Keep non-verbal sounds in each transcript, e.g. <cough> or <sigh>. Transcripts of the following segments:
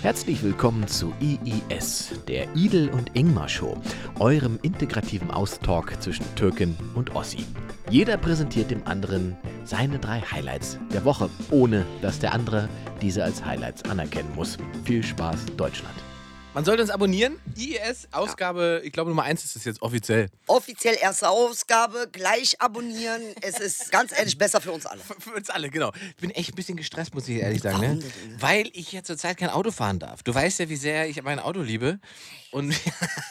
Herzlich willkommen zu IIS, der Idel und Ingmar Show, eurem integrativen Austalk zwischen Türkin und Ossi. Jeder präsentiert dem anderen seine drei Highlights der Woche, ohne dass der andere diese als Highlights anerkennen muss. Viel Spaß, Deutschland. Man sollte uns abonnieren. IES, Ausgabe, ich glaube Nummer 1 ist es jetzt offiziell. Offiziell erste Ausgabe, gleich abonnieren. Es ist ganz ehrlich besser für uns alle. Für, für uns alle, genau. Ich bin echt ein bisschen gestresst, muss ich ehrlich sagen. Ne? Weil ich ja zurzeit kein Auto fahren darf. Du weißt ja, wie sehr ich mein Auto liebe. Und,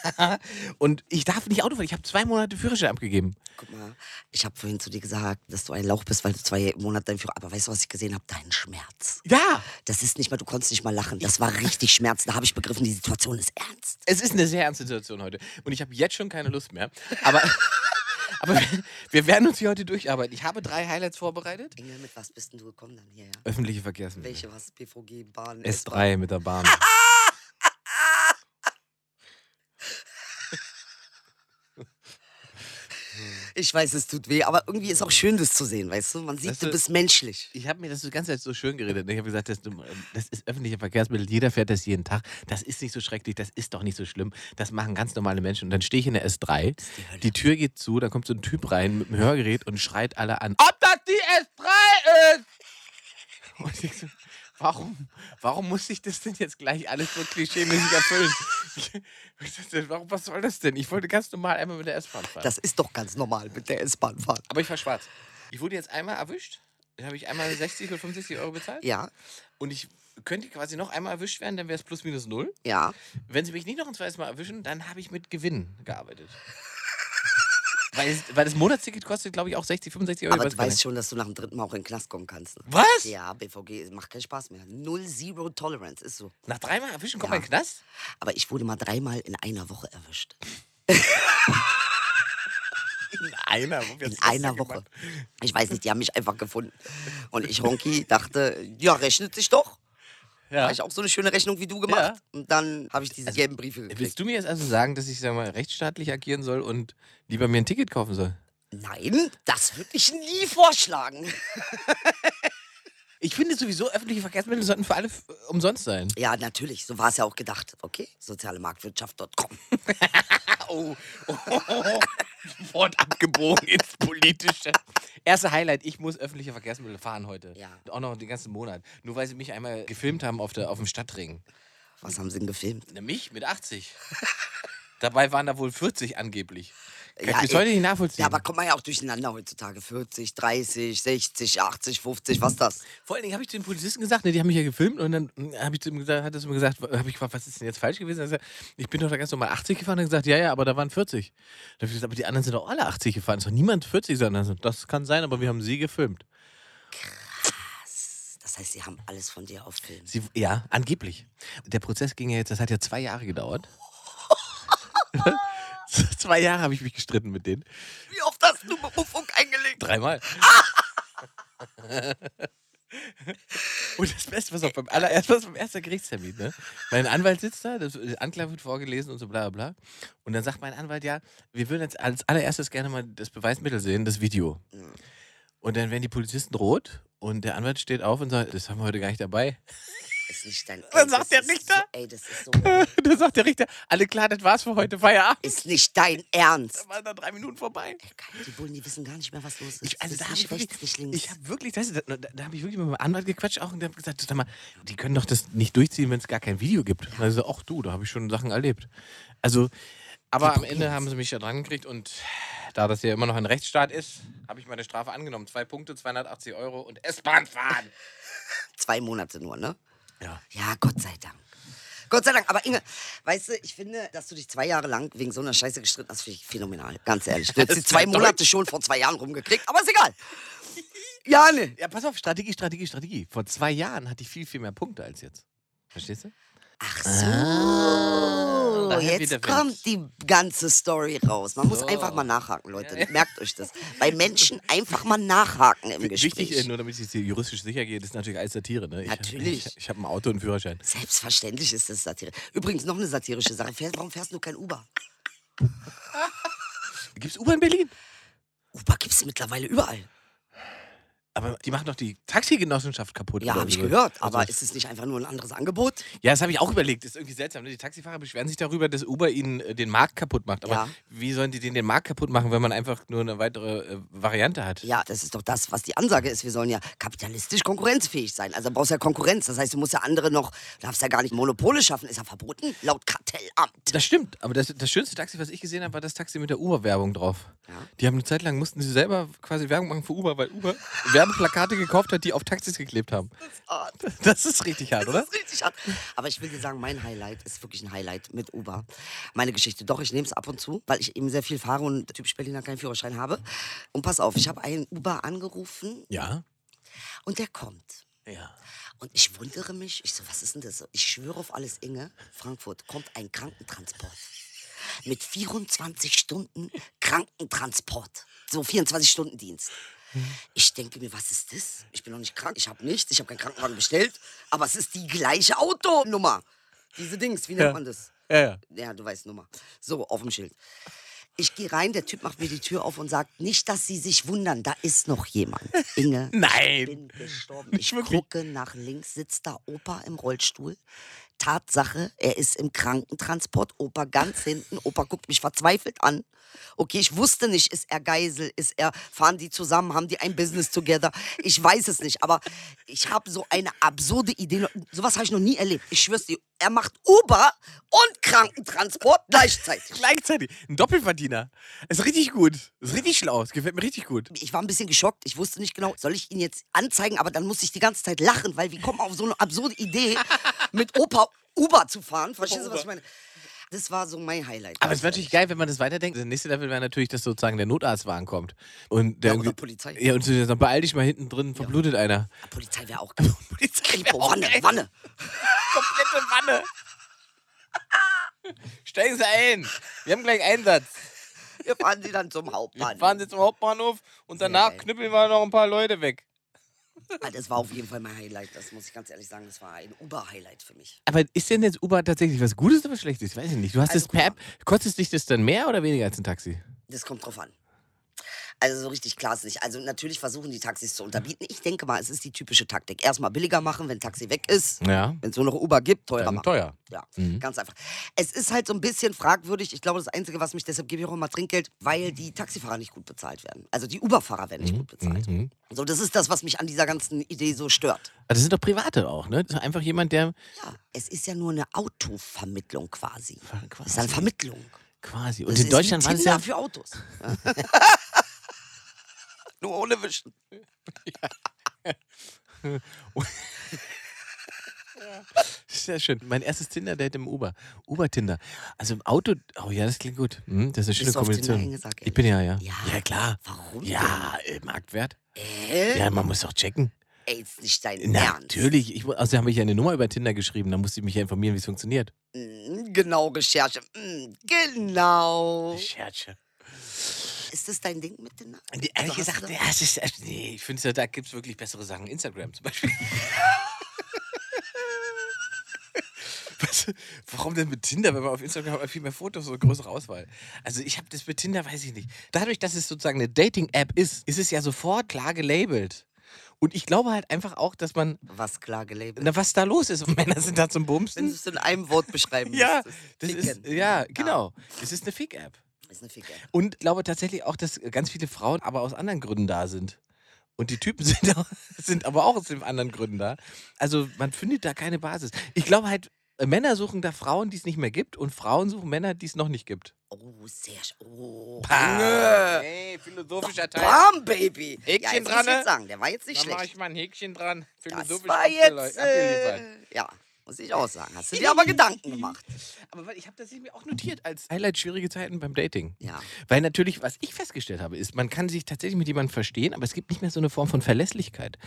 <laughs> und ich darf nicht Auto fahren. Ich habe zwei Monate Führerschein abgegeben. Guck mal, ich habe vorhin zu dir gesagt, dass du ein Lauch bist, weil du zwei Monate dein Führer. Aber weißt du, was ich gesehen habe? Deinen Schmerz. Ja, Das ist nicht mal, du konntest nicht mal lachen. Das war richtig Schmerz. Da habe ich begriffen, die Situation ist ernst. es ist eine sehr ernste Situation heute. Und ich habe jetzt schon keine Lust mehr. Aber, <laughs> aber wir, wir werden uns hier heute durcharbeiten. Ich habe drei Highlights vorbereitet. Engel, mit was bist denn du gekommen dann hierher? Öffentliche Verkehrsmittel. Welche, was? BVG, Bahn, S3 mit der Bahn. <laughs> Ich weiß, es tut weh, aber irgendwie ist auch schön, das zu sehen, weißt du? Man sieht, Weißt du du- bist menschlich. Ich habe mir das die ganze Zeit so schön geredet. ne? Ich habe gesagt, das, das ist öffentliche Verkehrsmittel, jeder fährt das jeden Tag. Das ist nicht so schrecklich, das ist doch nicht so schlimm. Das machen ganz normale Menschen. Und dann stehe ich in der S3, die die Tür geht zu, da kommt so ein Typ rein mit einem Hörgerät und schreit alle an, ob das die S3 ist! <laughs> Und ich so, warum, warum muss ich das denn jetzt gleich alles so klischeemäßig erfüllen? <laughs> Warum, was soll das denn? Ich wollte ganz normal einmal mit der S-Bahn fahren. Das ist doch ganz normal mit der S-Bahn fahren. Aber ich war schwarz. Ich wurde jetzt einmal erwischt. Da habe ich einmal 60 oder 65 Euro bezahlt. Ja, Und ich könnte quasi noch einmal erwischt werden, dann wäre es plus minus null. ja. Wenn sie mich nicht noch ein zweites Mal erwischen, dann habe ich mit Gewinn gearbeitet. Weil, es, weil das Monatsticket kostet, glaube ich, auch 60, 65 Euro. Aber ich weiß du weißt schon, dass du nach dem dritten Mal auch in den Knast kommen kannst. Ne? Was? Ja, BVG macht keinen Spaß mehr. Null Zero Tolerance ist so. Nach dreimal erwischen kommt Ja. man in den Knast? Aber ich wurde mal dreimal in einer Woche erwischt. <laughs> In einer Woche. In einer Woche. Ich weiß nicht, die haben mich einfach gefunden. Und ich, Honky, dachte, ja, rechnet sich doch. Ja. Habe ich auch so eine schöne Rechnung wie du gemacht. Und dann habe ich diese gelben Briefe gekriegt. Willst du mir jetzt also sagen, dass ich sag mal, rechtsstaatlich agieren soll und lieber mir ein Ticket kaufen soll? Nein, das würde ich nie vorschlagen. <laughs> Ich finde sowieso, öffentliche Verkehrsmittel sollten für alle f- umsonst sein. Ja, natürlich, so war es ja auch gedacht. Okay, sozialemarktwirtschaft.com. <laughs> Oh, oh, oh, <laughs> Wort abgebogen ins Politische. Erste Highlight, ich muss öffentliche Verkehrsmittel fahren heute. Ja. Auch noch den ganzen Monat. Nur weil sie mich einmal gefilmt haben auf, der, auf dem Stadtring. Was haben sie denn gefilmt? Na, mich mit 80. <laughs> Dabei waren da wohl 40 angeblich. Kann Ja, ich heute nicht nachvollziehen. Ja, aber kommt man ja auch durcheinander heutzutage. 40, 30, 60, 80, 50, was das? Vor allen Dingen habe ich zu den Polizisten gesagt, ne, die haben mich ja gefilmt und dann hm, habe ich zu ihm gesagt, hat er zu mir gesagt, habe ich gefragt, was ist denn jetzt falsch gewesen? Er ich bin doch da ganz normal 80 gefahren. Hat gesagt, ja, ja, aber da waren 40. Da habe ich gesagt, aber die anderen sind doch alle 80 gefahren. Es ist doch niemand 40, sondern so, das kann sein, aber wir haben sie gefilmt. Das heißt, sie haben alles von dir auf Film. Sie, ja, angeblich. Der Prozess ging ja jetzt, das hat ja zwei Jahre gedauert. <laughs> <laughs> zwei Jahre habe ich mich gestritten mit denen. Wie oft hast du Berufung eingelegt? Dreimal. <laughs> Und das Beste, was auch beim allerersten, was beim ersten Gerichtstermin, ne? Mein Anwalt sitzt da, das die Anklage wird vorgelesen und so bla bla bla. Und dann sagt mein Anwalt, ja, wir würden jetzt als allererstes gerne mal das Beweismittel sehen, das Video. Und dann werden die Polizisten rot und der Anwalt steht auf und sagt, das haben wir heute gar nicht dabei. Ist nicht dein Was Ey, sagt der Richter? So, ey, das ist so. <laughs> da sagt der Richter, alle klar, das war's für heute, Feierabend. ist nicht dein Ernst. Da waren da drei Minuten vorbei. Ey, Kai, die Bullen, die wissen gar nicht mehr, was los ist. Ich, also Das da habe ich nicht rechts, wirklich, nicht links. ich habe wirklich, das, da, da habe ich wirklich mit meinem Anwalt gequatscht auch und der hat gesagt, sag mal, die können doch das nicht durchziehen, wenn es gar kein Video gibt. Also ach du, da habe ich schon Sachen erlebt. Also, aber am Ende haben sie mich ja dran gekriegt und da das ja immer noch ein Rechtsstaat ist, habe ich meine Strafe angenommen. Zwei Punkte, 280 Euro und S-Bahn fahren. <laughs> Zwei Monate nur, ne? Ja. Ja, Gott sei Dank. Gott sei Dank. Aber Inge, weißt du, ich finde, dass du dich zwei Jahre lang wegen so einer Scheiße gestritten hast, finde ich phänomenal. Ganz ehrlich. Du <laughs> hättest die zwei Monate schon vor zwei Jahren rumgekriegt, aber ist egal. Ja, ne. Ja, pass auf, Strategie, Strategie, Strategie. Vor zwei Jahren hatte ich viel, viel mehr Punkte als jetzt. Verstehst du? Ach so. Daher jetzt wieder kommt die ganze Story raus. Man muss So. einfach mal nachhaken, Leute. Merkt euch das. Bei Menschen <laughs> einfach mal nachhaken im Gespräch. Wichtig, äh, nur damit ich jetzt hier juristisch sicher gehe, das ist natürlich alles Satire. Ne? Ich, Natürlich. Ich, ich habe ein Auto und einen Führerschein. Selbstverständlich ist das Satire. Übrigens noch eine satirische Sache. Warum fährst du kein Uber? Gibt es Uber in Berlin? Uber gibt es mittlerweile überall. Aber die machen doch die Taxigenossenschaft kaputt. Ja, habe ich gehört. Also Aber ich- ist es nicht einfach nur ein anderes Angebot? Ja, das habe ich auch überlegt. Das ist irgendwie seltsam. Ne? Die Taxifahrer beschweren sich darüber, dass Uber ihnen äh, den Markt kaputt macht. Aber Ja. wie sollen die den, den Markt kaputt machen, wenn man einfach nur eine weitere äh, Variante hat? Ja, das ist doch das, was die Ansage ist. Wir sollen ja kapitalistisch konkurrenzfähig sein. Also brauchst ja Konkurrenz. Das heißt, du musst ja andere noch, du darfst ja gar nicht Monopole schaffen. Ist ja verboten, laut Kartellamt. Das stimmt, aber das, das schönste Taxi, was ich gesehen habe, war das Taxi mit der Uber-Werbung drauf. Ja. Die haben eine Zeit lang, mussten sie selber quasi Werbung machen für Uber, weil Uber Werbeplakate gekauft hat, die auf Taxis geklebt haben. Ah, Das ist richtig hart, oder? Das ist richtig hart. Aber ich will dir sagen, mein Highlight ist wirklich ein Highlight mit Uber. Meine Geschichte. Doch, ich nehme es ab und zu, weil ich eben sehr viel fahre und typisch Berliner keinen Führerschein habe. Und pass auf, ich habe einen Uber angerufen Ja. und der kommt. Ja. Und ich wundere mich, ich so, was ist denn das? Ich schwöre auf alles, Inge, Frankfurt kommt ein Krankentransport. Mit 24 Stunden Krankentransport. So 24 Stunden Dienst. Ich denke mir, was ist das? Ich bin noch nicht krank, ich habe nichts, ich habe keinen Krankenwagen bestellt, aber es ist die gleiche Autonummer. Diese Dings, wie nennt Ja. man das? Ja, ja. Ja, du weißt Nummer. So, auf dem Schild. Ich gehe rein, der Typ macht mir die Tür auf und sagt, nicht, dass Sie sich wundern, da ist noch jemand. Inge, <laughs> Nein. ich bin gestorben. Ich gucke nach links, sitzt da Opa im Rollstuhl. Tatsache, er ist im Krankentransport, Opa ganz hinten. Opa guckt mich verzweifelt an. Okay, ich wusste nicht, ist er Geisel, ist er, fahren die zusammen, haben die ein Business together? Ich weiß es nicht, aber ich habe so eine absurde Idee. Sowas habe ich noch nie erlebt. Ich schwör's dir, er macht Uber und Krankentransport gleichzeitig. <laughs> Gleichzeitig. Ein Doppelverdiener. Ist richtig gut. Ist richtig schlau. Es gefällt mir richtig gut. Ich war ein bisschen geschockt. Ich wusste nicht genau, soll ich ihn jetzt anzeigen, aber dann musste ich die ganze Zeit lachen, weil wir kommen auf so eine absurde Idee, <laughs> mit Opa Uber zu fahren. Verstehst du, was ich meine? Das war so mein Highlight. Aber es wäre natürlich geil, wenn man das weiterdenkt. Der nächste Level wäre natürlich, dass sozusagen der Notarztwagen kommt. Und der Ja, oder irgendwie- Polizei. Ja, und so, dann beeil dich mal hinten drin, verblutet einer. Ja, Polizei wäre auch <laughs> geil. Polizei Oh, Wanne, Wanne. Komplette Wanne. Steigen Sie ein. Wir haben gleich Einsatz. Wir fahren sie dann zum Wir Hauptbahnhof. fahren Sie zum Hauptbahnhof und danach geil. knüppeln wir noch ein paar Leute weg. Ah, Das war auf jeden Fall mein Highlight. Das muss ich ganz ehrlich sagen. Das war ein Uber-Highlight für mich. Aber ist denn jetzt Uber tatsächlich was Gutes oder was Schlechtes? Weiß ich nicht. Du hast Also, das per App. Kostet dich das dann mehr oder weniger als ein Taxi? Das kommt drauf an. Also so richtig klar ist nicht. Also natürlich versuchen die Taxis zu unterbieten. Ich denke mal, es ist die typische Taktik. Erstmal billiger machen, wenn Taxi weg ist. Ja. Wenn es nur noch Uber gibt, teurer Dann machen. teuer. Ja, Mhm. ganz einfach. Es ist halt so ein bisschen fragwürdig. Ich glaube, das Einzige, was mich, deshalb gebe ich auch immer Trinkgeld, weil die Taxifahrer nicht gut bezahlt werden. Also die Uber-Fahrer werden nicht gut bezahlt. Mhm. So, das ist das, was mich an dieser ganzen Idee so stört. Aber das sind doch Private auch, ne? Das ist einfach jemand, der Ja, es ist ja nur eine Autovermittlung quasi. Ver- Es ist eine Vermittlung. quasi. Und Das in Deutschland war es ja. für Autos. <laughs> nur ohne Wischen. <laughs> Sehr schön. Mein erstes Tinder-Date im Uber. Uber-Tinder. Also im Auto. Oh ja, das klingt gut. Hm, das ist eine schöne Kombination. Ich bin ja, ja. Ja. Ja, klar. Warum Ja, äh, Marktwert. Äh? Ja, man muss doch checken. Ey, ist nicht dein Na, Ernst. Natürlich. Ich, also habe ich ja eine Nummer über Tinder geschrieben. Da musste ich mich ja informieren, wie es funktioniert. Mm, Genau, Recherche. Mm, Genau. Scherze. Ist das dein Ding mit Tinder? Ehrlich Also gesagt, du da- ja, es ist, nee, ich finde, da gibt es wirklich bessere Sachen. Instagram zum Beispiel. <laughs> Was, warum denn mit Tinder? Wenn man auf Instagram hat man viel mehr Fotos und eine größere Auswahl. Also ich habe das mit Tinder, weiß ich nicht. Dadurch, dass es sozusagen eine Dating-App ist, ist es ja sofort klar gelabelt. Und ich glaube halt einfach auch, dass man, Was klar gelabelt. na, was da los ist. Männer sind da zum Wenn du Bumsen. es in einem Wort beschreiben <laughs> Ja, müsstest. das ist, ja, genau. Es ist eine Fick-App. Ist eine Ficke. Und glaube tatsächlich auch, dass ganz viele Frauen aber aus anderen Gründen da sind. Und die Typen <laughs> sind, auch, sind aber auch aus den anderen Gründen da. Also man findet da keine Basis. Ich glaube halt, äh, Männer suchen da Frauen, die es nicht mehr gibt und Frauen suchen Männer, die es noch nicht gibt. Oh, sehr sch- Oh. Bam. Hey, philosophischer Bam, Baby. Häkchen ja, dran, ich ne? jetzt sagen, der war jetzt nicht Da mache schlecht. ich mal ein Häkchen dran. Das Philosophisch war abgele- jetzt, äh, ja, muss ich auch sagen. Hast du dir aber Gedanken gemacht. Aber weil ich habe das mir auch notiert als Highlight schwierige Zeiten beim Dating. Ja. Weil natürlich, was ich festgestellt habe, ist, man kann sich tatsächlich mit jemandem verstehen, aber es gibt nicht mehr so eine Form von Verlässlichkeit.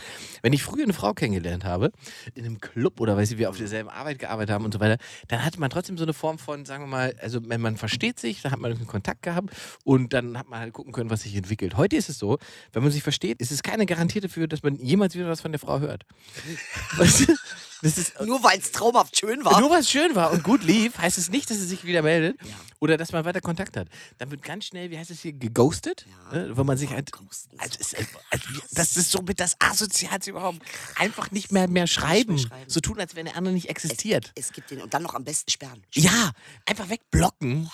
Wenn ich früher eine Frau kennengelernt habe, in einem Club oder weil wir auf derselben Arbeit gearbeitet haben und so weiter, dann hatte man trotzdem so eine Form von, sagen wir mal, also wenn man versteht sich, dann hat man einen Kontakt gehabt und dann hat man halt gucken können, was sich entwickelt. Heute ist es so, wenn man sich versteht, ist es keine Garantie dafür, dass man jemals wieder was von der Frau hört. <laughs> weißt du? Ist, Nur weil es traumhaft schön war. Nur weil es schön war und gut lief, heißt es nicht, dass es sich wieder meldet Ja. oder dass man weiter Kontakt hat. Dann wird ganz schnell, wie heißt es hier, geghostet, Ja. ne, wo man sich halt. Also so ist, also, das ist so mit das Asozialste überhaupt. Einfach nicht mehr, mehr schreiben. schreiben. So tun, als wenn der andere nicht existiert. Es gibt den und dann noch am besten sperren. Ja, einfach wegblocken.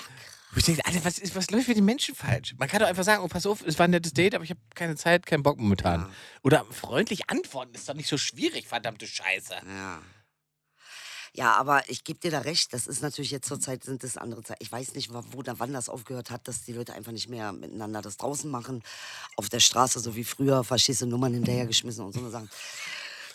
Wo ich denke, Alter, was, ist, was läuft für die Menschen falsch? Man kann doch einfach sagen, oh, pass auf, es war ein nettes Date, aber ich habe keine Zeit, keinen Bock momentan. Ja. Oder freundlich antworten, ist doch nicht so schwierig, verdammte Scheiße. Ja. Ja, aber ich gebe dir da recht, das ist natürlich jetzt zur Zeit, sind das andere Zeiten. Ich weiß nicht, wo oder wann das aufgehört hat, dass die Leute einfach nicht mehr miteinander das draußen machen, auf der Straße, so wie früher, du, Nummern hinterhergeschmissen und so eine Sachen.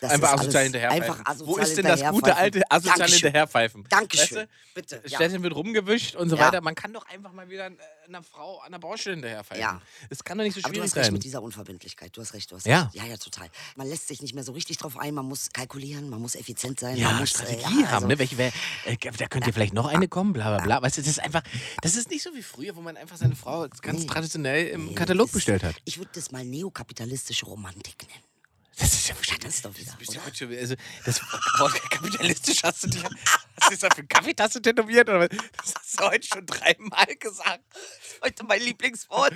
Das Einfach asozial hinterherpfeifen. Einfach asozial Wo ist denn das gute alte asoziale Dankeschön. Hinterherpfeifen? Dankeschön. Weißt Bitte. du, Ja. Städtchen wird rumgewischt und so Ja. weiter. Man kann doch einfach mal wieder äh, einer Frau an der Baustelle hinterherpfeifen. Ja. Es kann doch nicht so Aber du schwierig hast recht sein. mit dieser Unverbindlichkeit. Du hast recht, du hast Ja. recht. Ja, ja, total. Man lässt sich nicht mehr so richtig drauf ein. Man muss kalkulieren, man muss effizient sein. man Ja, muss, Strategie äh, ja, haben, also- ne? Welche, wer, äh, da könnte vielleicht noch eine kommen, bla bla bla. Weißt du, das ist einfach, das ist nicht so wie früher, wo man einfach seine Frau ganz Nee. traditionell im Nee, Katalog bestellt hat. Ich würde das mal neokapitalistische Romantik nennen. Das ist ja Ja, das ist doch wieder, Das, bist heute schon, also, das Wort <laughs> kapitalistisch hast du dir. Hast du das auf eine Kaffeetasse tätowiert? Oder? Das hast du heute schon dreimal gesagt. Heute mein Lieblingswort.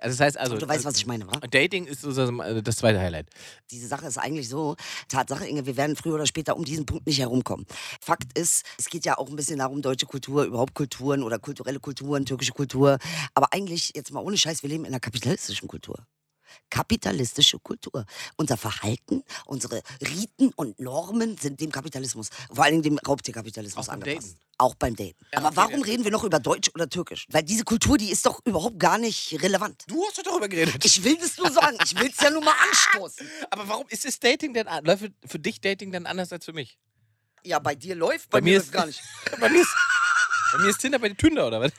Also das heißt also. Du weißt, was ich meine, wa? Dating ist äh, das zweite Highlight. Diese Sache ist eigentlich so, Tatsache, Inge, wir werden früher oder später um diesen Punkt nicht herumkommen. Fakt ist, es geht ja auch ein bisschen darum, deutsche Kultur, überhaupt Kulturen oder kulturelle Kulturen, türkische Kultur. Aber eigentlich, jetzt mal ohne Scheiß, wir leben in einer kapitalistischen Kultur. Kapitalistische Kultur. Unser Verhalten, unsere Riten und Normen sind dem Kapitalismus, vor allem dem Raubtierkapitalismus Auch angepasst. Daten. Auch beim Daten. Ja, Aber okay, warum ja. reden wir noch über Deutsch oder Türkisch? Weil diese Kultur, die ist doch überhaupt gar nicht relevant. Du hast doch darüber geredet. Ich will das nur sagen. Ich will es ja nur mal <laughs> anstoßen. Aber warum ist das Dating denn läuft für, dich Dating dann anders als für mich? Ja, bei dir läuft, Bei bei, mir mir ist- gar nicht. <laughs> bei, mir ist, bei mir ist Tinder bei Tünder, oder was?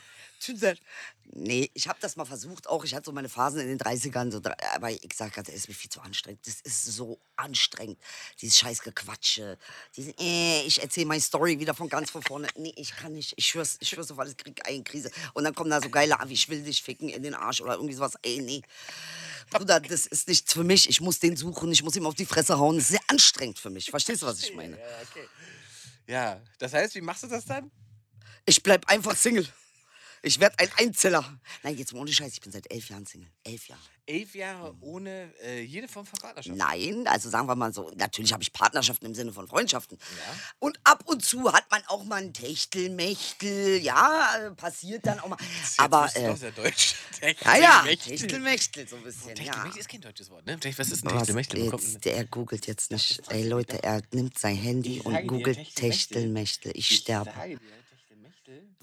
Nee, ich habe das mal versucht auch. Ich hatte so meine Phasen in den 30ern, so, aber ich sag ganz ehrlich, ist mir viel zu anstrengend. Das ist so anstrengend. Dieses scheiß Gequatsche. Diese, äh, ich erzähle meine Story wieder von ganz von vorne. Nee, ich kann nicht. Ich schwör's, ich schwör's auf alles, krieg eine Krise. Und dann kommen da so geile, ah, ich will dich ficken in den Arsch oder irgendwie sowas. Ey, nee. Bruder, das ist nichts für mich. Ich muss den suchen, ich muss ihm auf die Fresse hauen. Das ist sehr anstrengend für mich. Verstehst du, was ich <laughs> meine? Ja, okay. Ja, das heißt, wie machst du das dann? Ich bleib einfach Single. Ich werd ein Einzeller. Nein, jetzt mal ohne Scheiß, ich bin seit elf Jahren Single. Elf Jahre. Elf Jahre ohne äh, jede Form von Partnerschaft. Nein, also sagen wir mal so, natürlich habe ich Partnerschaften im Sinne von Freundschaften. Ja. Und ab und zu hat man auch mal ein Techtelmechtel, ja, passiert dann auch mal. Jetzt Aber, äh, doch sehr deutsch. <laughs> ja, ja, Techtelmechtel. Techtelmechtel so ein bisschen, ja. Techtelmechtel ist kein deutsches Wort, ne? Was ist ein Techtelmechtel? Jetzt, der googelt jetzt nicht. Ey Leute, er nimmt sein Handy Ich und sage dir, googelt Techtelmechtel. Techtelmechtel. Ich sterbe.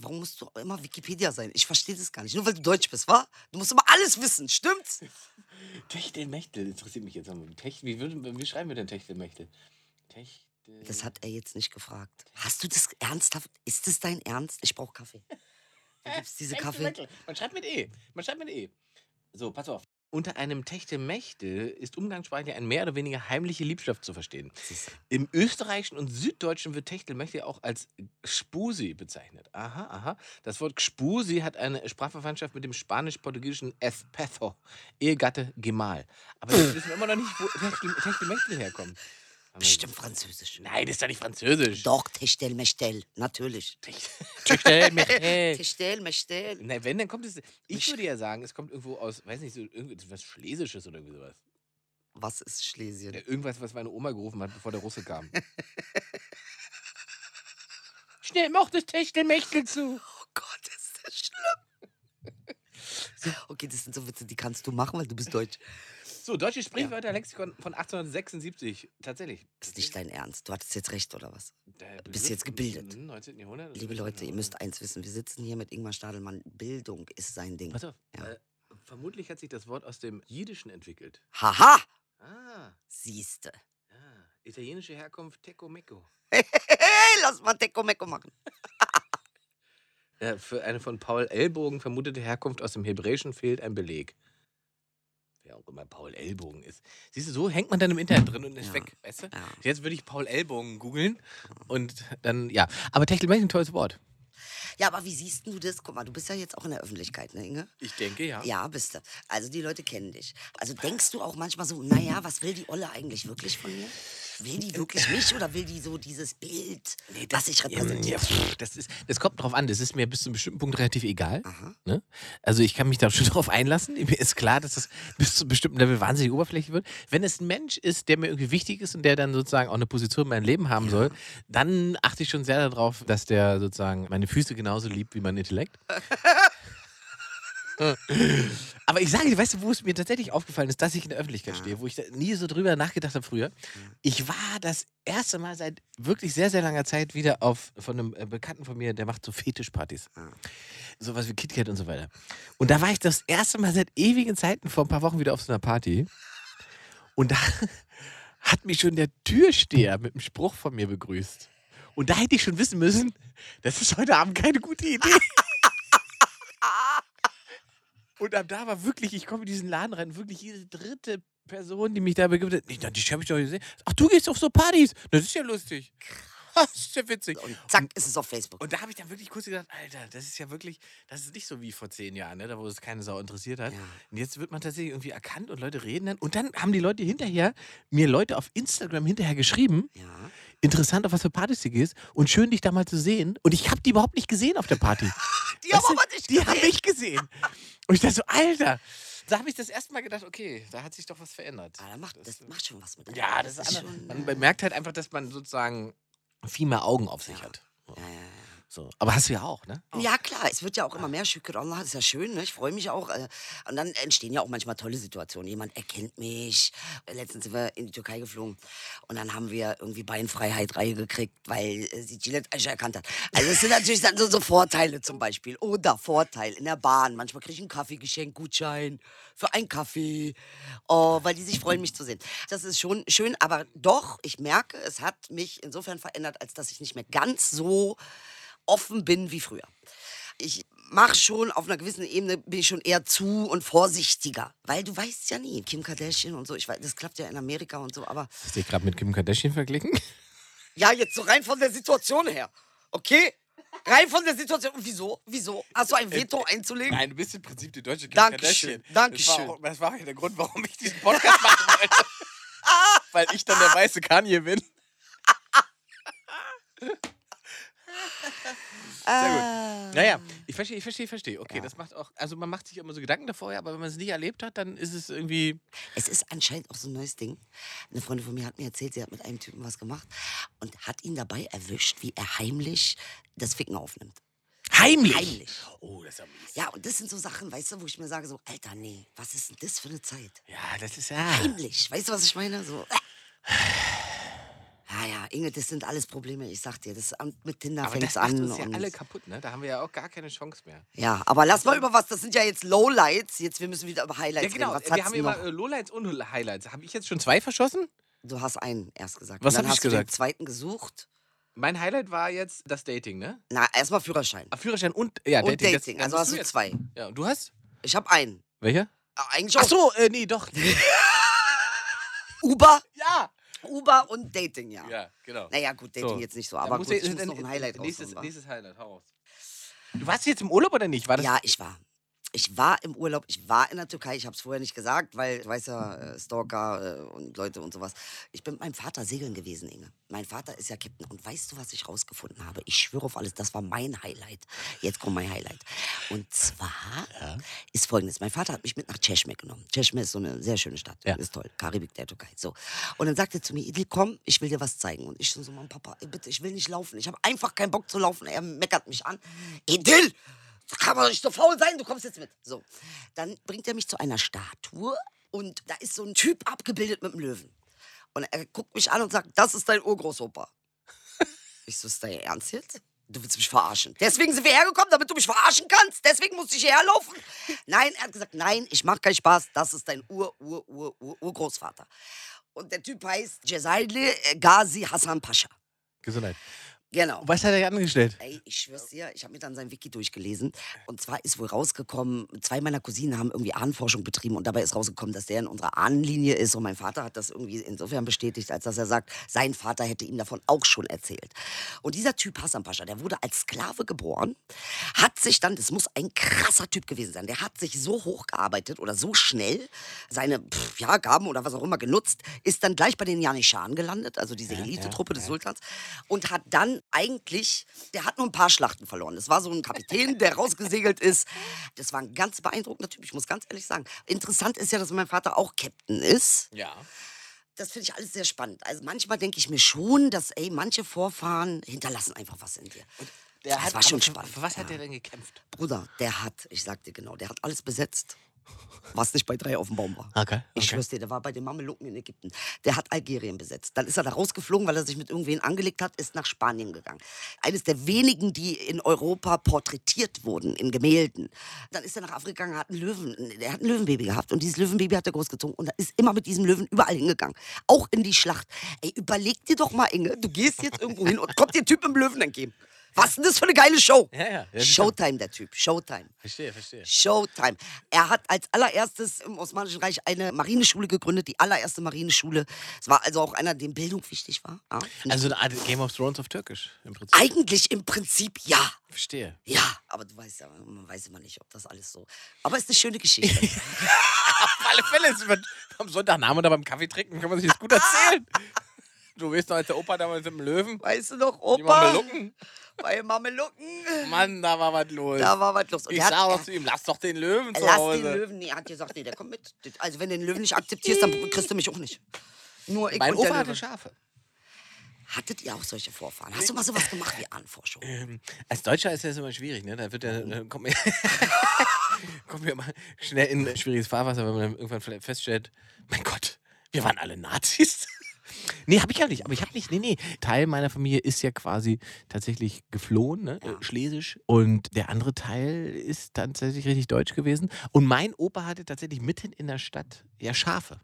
Warum musst du immer Wikipedia sein? Ich verstehe das gar nicht. Nur weil du Deutsch bist, wa? Du musst immer alles wissen, stimmt's? <laughs> Techtelmechtel interessiert mich jetzt. noch. Tech, wie, würden, wie schreiben wir denn Techtelmechtel? Techtel. Das hat er jetzt nicht gefragt. Hast du das ernsthaft? Ist das dein Ernst? Ich brauche Kaffee. Du gibst diese <laughs> Kaffee. Man schreibt mit E. Man schreibt mit E. So, pass auf. Unter einem Techtelmechtel ist umgangssprachlich ein mehr oder weniger heimliche Liebschaft zu verstehen. Im Österreichischen und Süddeutschen wird Techtelmechtel auch als Gspusi bezeichnet. Aha, aha. Das Wort Gspusi hat eine Sprachverwandtschaft mit dem spanisch-portugiesischen Espejo, Ehegatte, Gemahl. Aber wir <laughs> wissen immer noch nicht, wo Techtel- Techtelmechtel herkommt. Bestimmt Französisch. Nein, das ist doch nicht französisch. Doch, Techtelmechtel, natürlich. <laughs> Techtelmechtel. Techtelmechtel. <laughs> Na, wenn, dann kommt es. Ich würde ja sagen, es kommt irgendwo aus, weiß nicht, so irgendwas Schlesisches oder irgendwie sowas. Was ist Schlesien? Ja, irgendwas, was meine Oma gerufen hat, bevor der Russe kam. <laughs> Schnell, mach das Techtelmechtel zu. Oh Gott, ist das schlimm. Okay, das sind so Witze, die kannst du machen, weil du bist deutsch. So, deutsche Sprichwörter, Lexikon von 1876. Tatsächlich. Das ist nicht dein Ernst. Du hattest jetzt recht, oder was? Der bist jetzt gebildet. Im 19. Jahrhundert. Liebe Leute, ihr müsst eins wissen. Wir sitzen hier mit Ingmar Stadelmann. Bildung ist sein Ding. Pass auf. Ja. Äh, vermutlich hat sich das Wort aus dem Jiddischen entwickelt. Haha! Ah, Siehste. ja. Italienische Herkunft Teco Mecco. Hey, <laughs> lass mal Deko Meko machen. <laughs> Ja, für eine von Paul Ellbogen vermutete Herkunft aus dem Hebräischen fehlt ein Beleg. Wer auch immer Paul Ellbogen ist. Siehst du, so hängt man dann im Internet drin und ist Ja. weg, weißt du? Ja. Jetzt würde ich Paul Ellbogen googeln und dann, ja. Aber Techtelmechtel ist ein tolles Wort. Ja, aber wie siehst du das? Guck mal, du bist ja jetzt auch in der Öffentlichkeit, ne, Inge? Ich denke, ja. Ja, bist du. Also die Leute kennen dich. Also denkst du auch manchmal so, naja, was will die Olle eigentlich wirklich von mir? Will die wirklich mich oder will die so dieses Bild, was ich Ja, repräsentiere? pff, das, ist, das kommt drauf an. Das ist mir bis zu einem bestimmten Punkt relativ egal. Ne? Also ich kann mich da <laughs> schon drauf einlassen. Mir ist klar, dass das bis zu einem bestimmten Level wahnsinnig oberflächlich wird. Wenn es ein Mensch ist, der mir irgendwie wichtig ist und der dann sozusagen auch eine Position in meinem Leben haben soll, dann achte ich schon sehr darauf, dass der sozusagen meine Füße genauso liebt wie mein Intellekt. <laughs> Aber ich sage dir, weißt du, wo es mir tatsächlich aufgefallen ist, dass ich in der Öffentlichkeit stehe, wo ich nie so drüber nachgedacht habe früher. Ich war das erste Mal seit wirklich sehr, sehr langer Zeit wieder auf von einem äh, Bekannten von mir, der macht so Fetischpartys. Sowas wie KitKat und so weiter. Und da war ich das erste Mal seit ewigen Zeiten vor ein paar Wochen wieder auf so einer Party. Und da <laughs> hat mich schon der Türsteher mit einem Spruch von mir begrüßt. Und da hätte ich schon wissen müssen, das ist heute Abend keine gute Idee. <laughs> Und ab da war wirklich, ich komme in diesen Laden rein, wirklich jede dritte Person, die mich da begrüßt hat, "Nee, die habe ich doch gesehen. Ach, du gehst auf so Partys. Das ist ja lustig. <laughs> Das ist ja witzig. Und zack, ist es auf Facebook. Und da habe ich dann wirklich kurz gedacht, Alter, das ist ja wirklich, das ist nicht so wie vor zehn Jahren, ne, da wo es keine Sau interessiert hat. Ja. Und jetzt wird man tatsächlich irgendwie erkannt und Leute reden dann. Und dann haben die Leute hinterher, mir Leute auf Instagram hinterher geschrieben, Ja. interessant, auf was für Partys du gehst und schön, dich da mal zu sehen. Und ich habe die überhaupt nicht gesehen auf der Party. <laughs> Die haben Weißt du, nicht Die haben gesehen. mich gesehen. Und ich dachte so, Alter, da habe ich das erste Mal gedacht, okay, da hat sich doch was verändert. Ah, das, macht, das macht schon was mit einem. Ja, das, ist anders. schon. Man bemerkt halt einfach, dass man sozusagen viel mehr Augen auf sich hat. Ja, ja, ja. So. Aber hast du ja auch, ne? Ja, klar, es wird ja auch immer mehr Şükür Allah, das ist ja schön, ne? ich freue mich auch. äh, Und dann entstehen ja auch manchmal tolle Situationen. Jemand erkennt mich. Letztens sind wir in die Türkei geflogen und dann haben wir irgendwie Beinfreiheit Reihe gekriegt, weil äh, sie Gillette Aisha erkannt hat. Also es sind natürlich dann so, so Vorteile zum Beispiel. Oder Vorteil in der Bahn. Manchmal kriege ich einen Kaffee geschenkt, Gutschein für einen Kaffee, oh, weil die sich freuen, mich zu sehen. Das ist schon schön, aber doch, ich merke, es hat mich insofern verändert, als dass ich nicht mehr ganz so offen bin wie früher. Ich mache schon auf einer gewissen Ebene bin ich schon eher zu und vorsichtiger, weil du weißt ja nie, Kim Kardashian und so, ich weiß, das klappt ja in Amerika und so, aber Hast du dich gerade mit Kim Kardashian verglichen? <laughs> ja, jetzt so rein von der Situation her. Okay? Rein von der Situation. Wieso? Wieso? Hast du ein Veto einzulegen? Nein, du bist im Prinzip die deutsche Kim Dankeschön, Kardashian. Dankeschön. Das war, das war ja der Grund, warum ich diesen Podcast machen wollte. <laughs> Weil ich dann der weiße Kanye bin. <laughs> <laughs> Sehr gut. Naja, ich verstehe, ich verstehe, ich verstehe. Okay, das macht auch, also man macht sich immer so Gedanken davor, aber wenn man es nicht erlebt hat, dann ist es irgendwie. Es ist anscheinend auch so ein neues Ding. Eine Freundin von mir hat mir erzählt, sie hat mit einem Typen was gemacht und hat ihn dabei erwischt, wie er heimlich das Ficken aufnimmt. Heimlich. Heimlich. Oh, das ist ja mies. Ja, und das sind so Sachen, weißt du, wo ich mir sage so, Alter, nee, was ist denn das für eine Zeit? Ja, das ist ja. Heimlich, weißt du, was ich meine? So. <sighs> <laughs> Äh. Ja, ja, Inge, das sind alles Probleme, ich sag dir. Das Amt mit Tinder das macht an. uns ja und alle kaputt, ne? Da haben wir ja auch gar keine Chance mehr. ja, aber lass mal über was, das sind ja jetzt Lowlights. Jetzt, wir müssen wieder über Highlights Ja, genau. reden. Was Wir haben immer noch? äh, Lowlights und Highlights. Habe ich jetzt schon zwei verschossen? Du hast einen erst gesagt. Was Und dann hab ich hast du gesagt? den zweiten gesucht. Mein Highlight war jetzt das Dating, ne? Na, erstmal Führerschein. Ah, Führerschein und ja, Und Dating. Dating. Das, Also das hast du jetzt. zwei. Ja, und du hast? Ich habe einen. Welcher? Ah, Eigentlich auch Ach so, äh, nee, doch. <laughs> Uber, ja. Uber und Dating, ja. Ja, genau. Naja, gut, Dating So. jetzt nicht so, aber gut, ich- ich muss noch ein <laughs> Highlight nächstes, raussuchen, wa? nächstes Highlight, hau raus. Du warst jetzt im Urlaub oder nicht? Ja, ich war. Ich war im Urlaub, ich war in der Türkei, ich habe es vorher nicht gesagt, weil, du weißt ja, äh, Stalker äh, und Leute und sowas. Ich bin mit meinem Vater segeln gewesen, Inge. Mein Vater ist ja Captain und weißt du, was ich rausgefunden habe? Ich schwöre auf alles, das war mein Highlight. Jetzt kommt mein Highlight. Und zwar ist folgendes, mein Vater hat mich mit nach Çeşme genommen. Çeşme ist so eine sehr schöne Stadt, Ja. ist toll, Karibik der Türkei. So. Und dann sagte er zu mir, Idil, komm, ich will dir was zeigen. Und ich so, Mann, Papa, bitte, ich will nicht laufen. Ich habe einfach keinen Bock zu laufen. Er meckert mich an. Idil, kann man doch nicht so faul sein, du kommst jetzt mit. So, dann bringt er mich zu einer Statue und da ist so ein Typ abgebildet mit einem Löwen. Und er guckt mich an und sagt, das ist dein Urgroßopa. <laughs> ich so, ist dein Ernst jetzt? Du willst mich verarschen. Deswegen sind wir hergekommen, damit du mich verarschen kannst. Deswegen musste ich hierher laufen. <laughs> Nein, er hat gesagt, nein, ich mach keinen Spaß. Das ist dein Ur, Ur, Ur, Ur, Urgroßvater. Und der Typ heißt Cezayirli Gazi Hasan Pascha. Gesundheit. Genau. Was hat er angestellt? Ey, ich schwör's dir, ich habe mir dann sein Wiki durchgelesen. Und zwar ist wohl rausgekommen, zwei meiner Cousinen haben irgendwie Ahnenforschung betrieben und dabei ist rausgekommen, dass der in unserer Ahnenlinie ist. Und mein Vater hat das irgendwie insofern bestätigt, als dass er sagt, sein Vater hätte ihm davon auch schon erzählt. Und dieser Typ Hassan Pascha, der wurde als Sklave geboren, hat sich dann, das muss ein krasser Typ gewesen sein, der hat sich so hochgearbeitet oder so schnell seine pff, ja, Gaben oder was auch immer genutzt, ist dann gleich bei den Janischen gelandet, also diese Elitetruppe des Sultans, und hat dann eigentlich, der hat nur ein paar Schlachten verloren. Das war so ein Kapitän, der rausgesegelt ist. Das war ein ganz beeindruckender Typ, ich muss ganz ehrlich sagen. Interessant ist ja, dass mein Vater auch Captain ist. Ja. Das finde ich alles sehr spannend. Also manchmal denke ich mir schon, dass, ey, manche Vorfahren hinterlassen einfach was in dir. Der das hat, war schon spannend. Für was hat ja. der denn gekämpft? Bruder, der hat, ich sag dir genau, der hat alles besetzt, was nicht bei drei auf dem Baum war. Okay, Ich okay. schwör's dir, der war bei den Mamelucken in Ägypten. Der hat Algerien besetzt. Dann ist er da rausgeflogen, weil er sich mit irgendwen angelegt hat, ist nach Spanien gegangen. Eines der wenigen, die in Europa porträtiert wurden, in Gemälden. Dann ist er nach Afrika gegangen, hat einen Löwen, der hat ein Löwenbaby gehabt. Und dieses Löwenbaby hat er großgezogen. Und er ist immer mit diesem Löwen überall hingegangen. Auch in die Schlacht. Ey, überleg dir doch mal, Inge, du gehst jetzt irgendwo hin und kommt dir Typ im Löwen entgegen. Was ist denn das für eine geile Show? Ja, ja. Showtime, der Typ. Showtime. Verstehe, verstehe. Showtime. Er hat als allererstes im Osmanischen Reich eine Marineschule gegründet, die allererste Marineschule. Es war also auch einer, dem Bildung wichtig war. Ja, Also eine Art Game of Thrones auf Türkisch im Prinzip. Eigentlich im Prinzip ja. Verstehe. Ja, aber du weißt ja, man weiß immer nicht, ob das alles so. Aber es ist eine schöne Geschichte. <laughs> Auf alle Fälle. ist Am Sonntagnachmittag oder beim Kaffee trinken kann man sich das gut erzählen. <laughs> Du weißt noch, als der Opa damals im Löwen. weißt du noch, Die Opa? Mamelucken. Bei Mamelucken. Mann, da war was los. Da war was los. Und ich sag doch zu ihm, lass doch den Löwen zu Lass Hause. den Löwen. Nee, er hat gesagt, nee, der kommt mit. Also wenn du den Löwen nicht akzeptierst, dann kriegst du mich auch nicht. Nur ich Mein und der Opa hatte. Schafe. Hattet ihr auch solche Vorfahren? Hast du mal sowas gemacht wie Ahnenforschung? Ähm, als Deutscher ist das immer schwierig, ne? Da wird der, da kommt mir, <laughs> kommt mir mal schnell in ein schwieriges Fahrwasser, wenn man dann irgendwann vielleicht feststellt, mein Gott, wir waren alle Nazis. Nee, habe ich ja nicht. Aber ich habe nicht. Nee, nee. Teil meiner Familie ist ja quasi tatsächlich geflohen, ne? Ja. Schlesisch. Und der andere Teil ist tatsächlich richtig deutsch gewesen. Und mein Opa hatte tatsächlich mitten in der Stadt ja Schafe.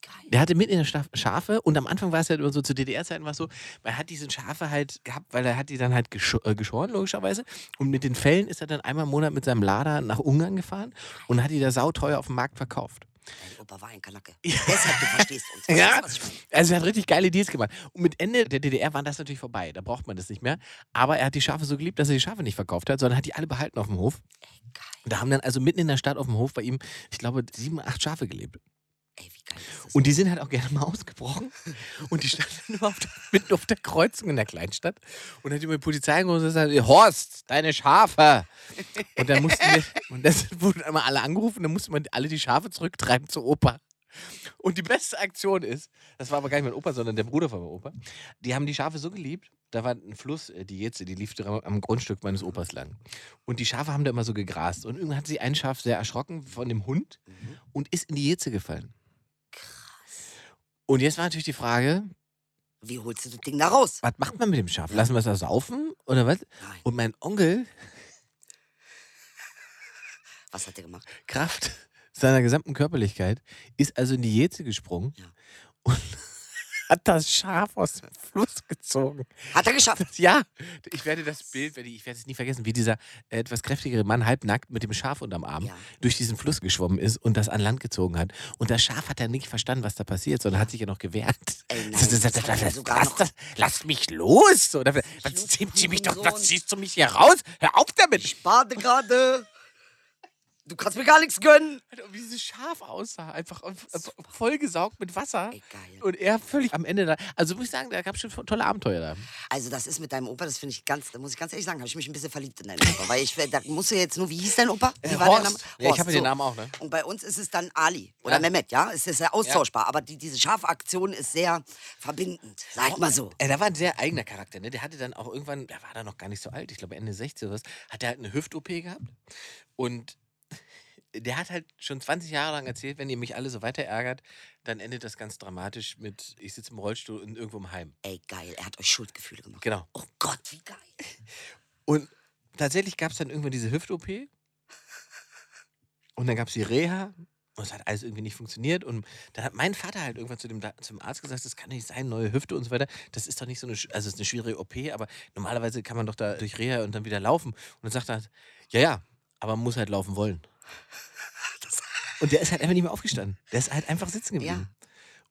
Geil. Der hatte mitten in der Stadt Schafe und am Anfang war es halt immer so, zu DDR-Zeiten war es so, weil er hat diese Schafe halt gehabt, weil er hat die dann halt gescho äh, geschoren, logischerweise. Und mit den Fellen ist er dann einmal im Monat mit seinem Lader nach Ungarn gefahren und hat die da sauteuer auf dem Markt verkauft. Dein Opa war ein Kanacke. Deshalb, du verstehst uns. <laughs> Verstehst Ja, also er hat richtig geile Deals gemacht. Und mit Ende der DDR war das natürlich vorbei. Da braucht man das nicht mehr. Aber er hat die Schafe so geliebt, dass er die Schafe nicht verkauft hat, sondern hat die alle behalten auf dem Hof. Geil. Da haben dann also mitten in der Stadt auf dem Hof bei ihm, ich glaube, sieben, acht Schafe gelebt. Ey, wie geil ist das? Und die sind halt auch gerne mal ausgebrochen. Und die standen <laughs> immer auf der, mitten auf der Kreuzung in der Kleinstadt. Und dann hat immer die Polizei angerufen und gesagt, Horst, deine Schafe. Und dann mussten wir, und dann <laughs> wurden einmal alle angerufen, dann musste man alle die Schafe zurücktreiben zu Opa. Und die beste Aktion ist, das war aber gar nicht mein Opa, sondern der Bruder von meinem Opa, die haben die Schafe so geliebt, da war ein Fluss, äh, die Jetze, die lief am Grundstück meines Opas lang. Und die Schafe haben da immer so gegrast. Und irgendwann hat sich ein Schaf sehr erschrocken von dem Hund Mhm. und ist in die Jetze gefallen. Und jetzt war natürlich die Frage, Wie holst du das Ding da raus? was macht man mit dem Schaf? Lassen wir es da saufen oder was? Nein. Und mein Onkel, <laughs> Was hat der gemacht? Kraft seiner gesamten Körperlichkeit, ist also in die Jetze gesprungen Ja. und hat das Schaf aus dem Fluss gezogen. Hat er geschafft. <laughs> Ja, ich werde das Bild, werde ich, werde es nie vergessen, wie dieser äh, etwas kräftigere Mann halbnackt mit dem Schaf unterm Arm Ja. durch diesen Fluss geschwommen ist und das an Land gezogen hat. Und das Schaf hat dann nicht verstanden, was da passiert, sondern hat sich ja noch gewehrt. Ey, nein, Das- das- lass, das, lass mich los! Oder, was, Schnuck, zieh, zieh mich doch, was Hurensohn. ziehst du mich hier raus? Hör auf damit! Ich bade gerade. Du kannst mir gar nichts gönnen. Wie dieses Schaf aussah, einfach äh, vollgesaugt mit Wasser. Ey, geil. Und er völlig am Ende da. Also muss ich sagen, da gab es schon tolle Abenteuer da. Also das ist mit deinem Opa, das finde ich ganz, da muss ich ganz ehrlich sagen, habe ich mich ein bisschen verliebt in deinen Opa. Weil ich, da musst du jetzt nur, wie hieß dein Opa? Wie Äh, war Horst. der Name? Ja, ich habe so. den Namen auch, ne? Und bei uns ist es dann Ali oder Ja. Mehmet, ja? Es ist ja austauschbar, aber die, diese Schafaktion ist sehr verbindend, sag mal so. Äh, der war ein sehr eigener Charakter, ne? Der hatte dann auch irgendwann, der war da noch gar nicht so alt, ich glaube Ende 60 oder was, hat er halt eine Hüft-OP gehabt. Und der hat halt schon 20 Jahre lang erzählt, wenn ihr mich alle so weiter ärgert, dann endet das ganz dramatisch mit, ich sitze im Rollstuhl und irgendwo im Heim. Ey, geil, er hat euch Schuldgefühle gemacht. Genau. Oh Gott, wie geil. <laughs> Und tatsächlich gab es dann irgendwann diese Hüft-OP. Und dann gab es die Reha. Und es hat alles irgendwie nicht funktioniert. Und dann hat mein Vater halt irgendwann zu dem, zum Arzt gesagt, das kann nicht sein, neue Hüfte und so weiter. Das ist doch nicht so eine, also es ist eine schwierige OP, aber normalerweise kann man doch da durch Reha und dann wieder laufen. Und dann sagt er, halt, ja, ja, aber man muss halt laufen wollen. <laughs> Und der ist halt einfach nicht mehr aufgestanden. Der ist halt einfach sitzen geblieben.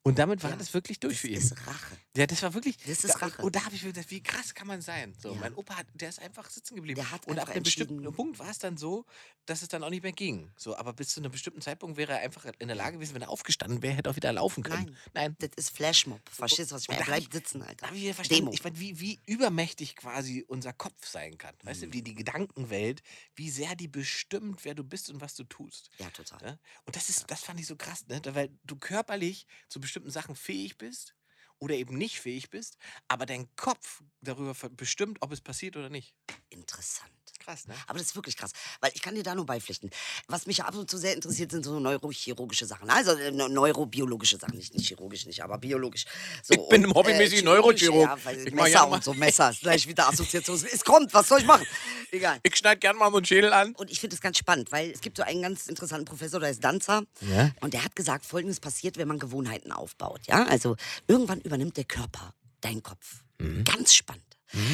Und damit war Ja. das wirklich durch Das für ihn. ist Rache. Ja, das war wirklich. Das ist da, Rache. Und da habe ich mir gedacht, wie krass kann man sein? So, Ja. mein Opa, hat, der ist einfach sitzen geblieben. Der hat und ab einem bestimmten Punkt war es dann so, dass es dann auch nicht mehr ging. So, aber bis zu einem bestimmten Zeitpunkt wäre er einfach in der Lage gewesen, wenn er aufgestanden wäre, hätte er auch wieder laufen können. Nein. Nein. Das ist Flashmob. Verstehst du, was ich meine? Er hab bleibt sitzen, Alter. Da habe ich wieder verstanden, Demo. ich mein, wie, wie übermächtig quasi unser Kopf sein kann. Weißt Mhm. du, wie die Gedankenwelt, wie sehr die bestimmt, wer du bist und was du tust. Ja, total. Ne? Und das ist, das fand ich so krass, ne? Weil du körperlich zu bestimmten Sachen fähig bist oder eben nicht fähig bist, aber dein Kopf darüber bestimmt, ob es passiert oder nicht. Interessant. Krass, ne? Aber das ist wirklich krass, weil ich kann dir da nur beipflichten. Was mich ja ab und zu sehr interessiert, sind so neurochirurgische Sachen. Also äh, neu- neurobiologische Sachen, nicht, nicht chirurgisch, nicht, aber biologisch. So, Ich bin hobbymäßig chirurgisch, Neurochirurg. Ja, Ich Messer ja und so, Messer, ist gleich wieder Assoziation. Es kommt, was soll ich machen? Egal. Ich schneide gern mal so einen Schädel an. Und ich finde es ganz spannend, weil es gibt so einen ganz interessanten Professor, der ist Danzer. Ja. Und der hat gesagt, folgendes passiert, wenn man Gewohnheiten aufbaut. Ja, also irgendwann übernimmt der Körper deinen Kopf. Mhm. Ganz spannend.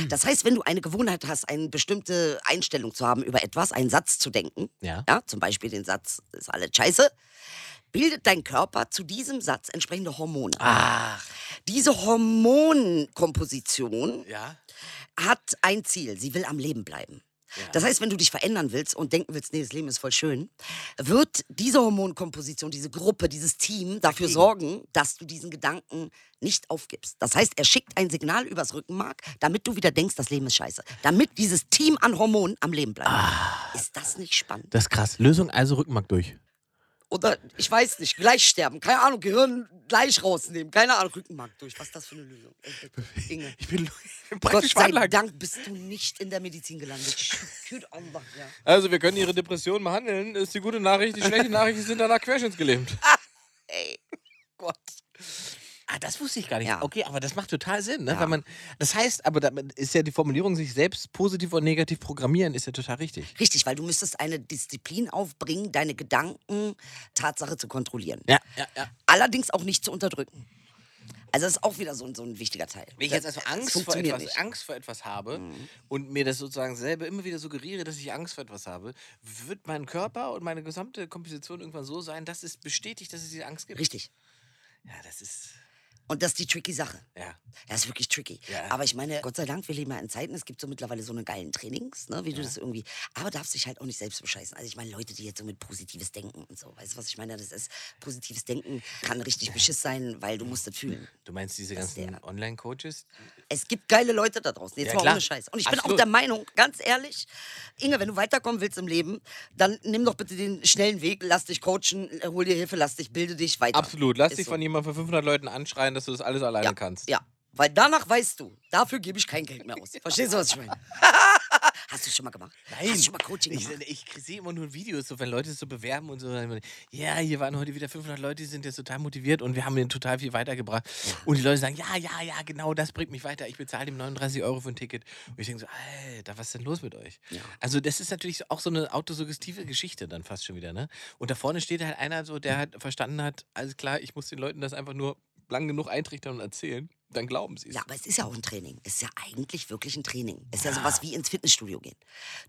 Das heißt, wenn du eine Gewohnheit hast, eine bestimmte Einstellung zu haben über etwas, einen Satz zu denken, Ja. ja, zum Beispiel den Satz, ist alles scheiße, bildet dein Körper zu diesem Satz entsprechende Hormone. Ach, Diese Hormonkomposition ja. hat ein Ziel. Sie will am Leben bleiben. Ja. Das heißt, wenn du dich verändern willst und denken willst, nee, das Leben ist voll schön, wird diese Hormonkomposition, diese Gruppe, dieses Team dafür sorgen, dass du diesen Gedanken nicht aufgibst. Das heißt, er schickt ein Signal übers Rückenmark, damit du wieder denkst, das Leben ist scheiße. Damit dieses Team an Hormonen am Leben bleibt. Ah. Ist das nicht spannend? Das ist krass. Lösung also Rückenmark durch. Oder, ich weiß nicht, gleich sterben. Keine Ahnung, Gehirn gleich rausnehmen. Keine Ahnung, Rückenmark durch. Was ist das für eine Lösung? Äh, Inge. Ich bin Gott praktisch sei veranlagt. Dank bist du nicht in der Medizin gelandet. Gut Allah, ja. Also, wir können Ihre Depression behandeln. Ist die gute Nachricht. Die schlechte <laughs> Nachricht, Sie sind danach querschnittsgelähmt. Ey, Gott. Ah, das wusste ich gar nicht. Ja. Okay, aber das macht total Sinn, ne? Ja. Weil man, das heißt, aber damit ist ja die Formulierung, sich selbst positiv und negativ programmieren, ist ja total richtig. Richtig, weil du müsstest eine Disziplin aufbringen, deine Gedanken Tatsache zu kontrollieren. Ja, ja, ja. Allerdings auch nicht zu unterdrücken. Also das ist auch wieder so, ein- so ein wichtiger Teil. Wenn ich jetzt also Angst vor, etwas, nicht. Mhm. Angst vor etwas habe und mir das sozusagen selber immer wieder suggeriere, dass ich Angst vor etwas habe, wird mein Körper und meine gesamte Komposition irgendwann so sein, dass es bestätigt, dass es diese Angst gibt. Richtig. Ja, das ist. Und das ist die tricky Sache. Ja. Das ist wirklich tricky. Ja. Aber ich meine, Gott sei Dank, wir leben ja in Zeiten, es gibt so mittlerweile so eine geilen Trainings, ne, wie du das irgendwie. Aber darfst dich halt auch nicht selbst bescheißen. Also ich meine, Leute, die jetzt so mit positives Denken und so, weißt du, was ich meine? Das ist positives Denken kann richtig beschiss sein, weil du musst das fühlen. Du meinst diese Das ganzen Online-Coaches? Es gibt geile Leute da draußen, jetzt Ja, mal klar. ohne Scheiß. Und ich bin auch Absolut. der Meinung, ganz ehrlich, Inge, wenn du weiterkommen willst im Leben, dann nimm doch bitte den schnellen Weg, lass dich coachen, hol dir Hilfe, lass dich, bilde dich weiter. Absolut. Lass Ist dich so. von jemandem von 500 Leuten anschreien, dass du das alles alleine ja, kannst. Ja, weil danach weißt du, dafür gebe ich kein Geld mehr aus. Verstehst du, was ich meine? <laughs> Hast du schon mal gemacht? Nein. Hast du schon mal Coaching ich, gemacht? ich sehe immer nur Videos, so, wenn Leute es so bewerben und so. Ja, hier waren heute wieder 500 Leute, die sind jetzt total motiviert und wir haben ihnen total viel weitergebracht. Und die Leute sagen, ja, ja, ja, genau, das bringt mich weiter. Ich bezahle ihm 39 Euro für ein Ticket. Und ich denke so, Alter, was ist denn los mit euch? Ja. Also das ist natürlich auch so eine autosuggestive Geschichte dann fast schon wieder, ne? Und da vorne steht halt einer so, der halt verstanden hat, alles klar, ich muss den Leuten das einfach nur lang genug eintrichtern und erzählen. Dann glauben sie es. Ja, aber es ist ja auch ein Training. Es ist ja eigentlich wirklich ein Training. Es ist ja sowas wie ins Fitnessstudio gehen.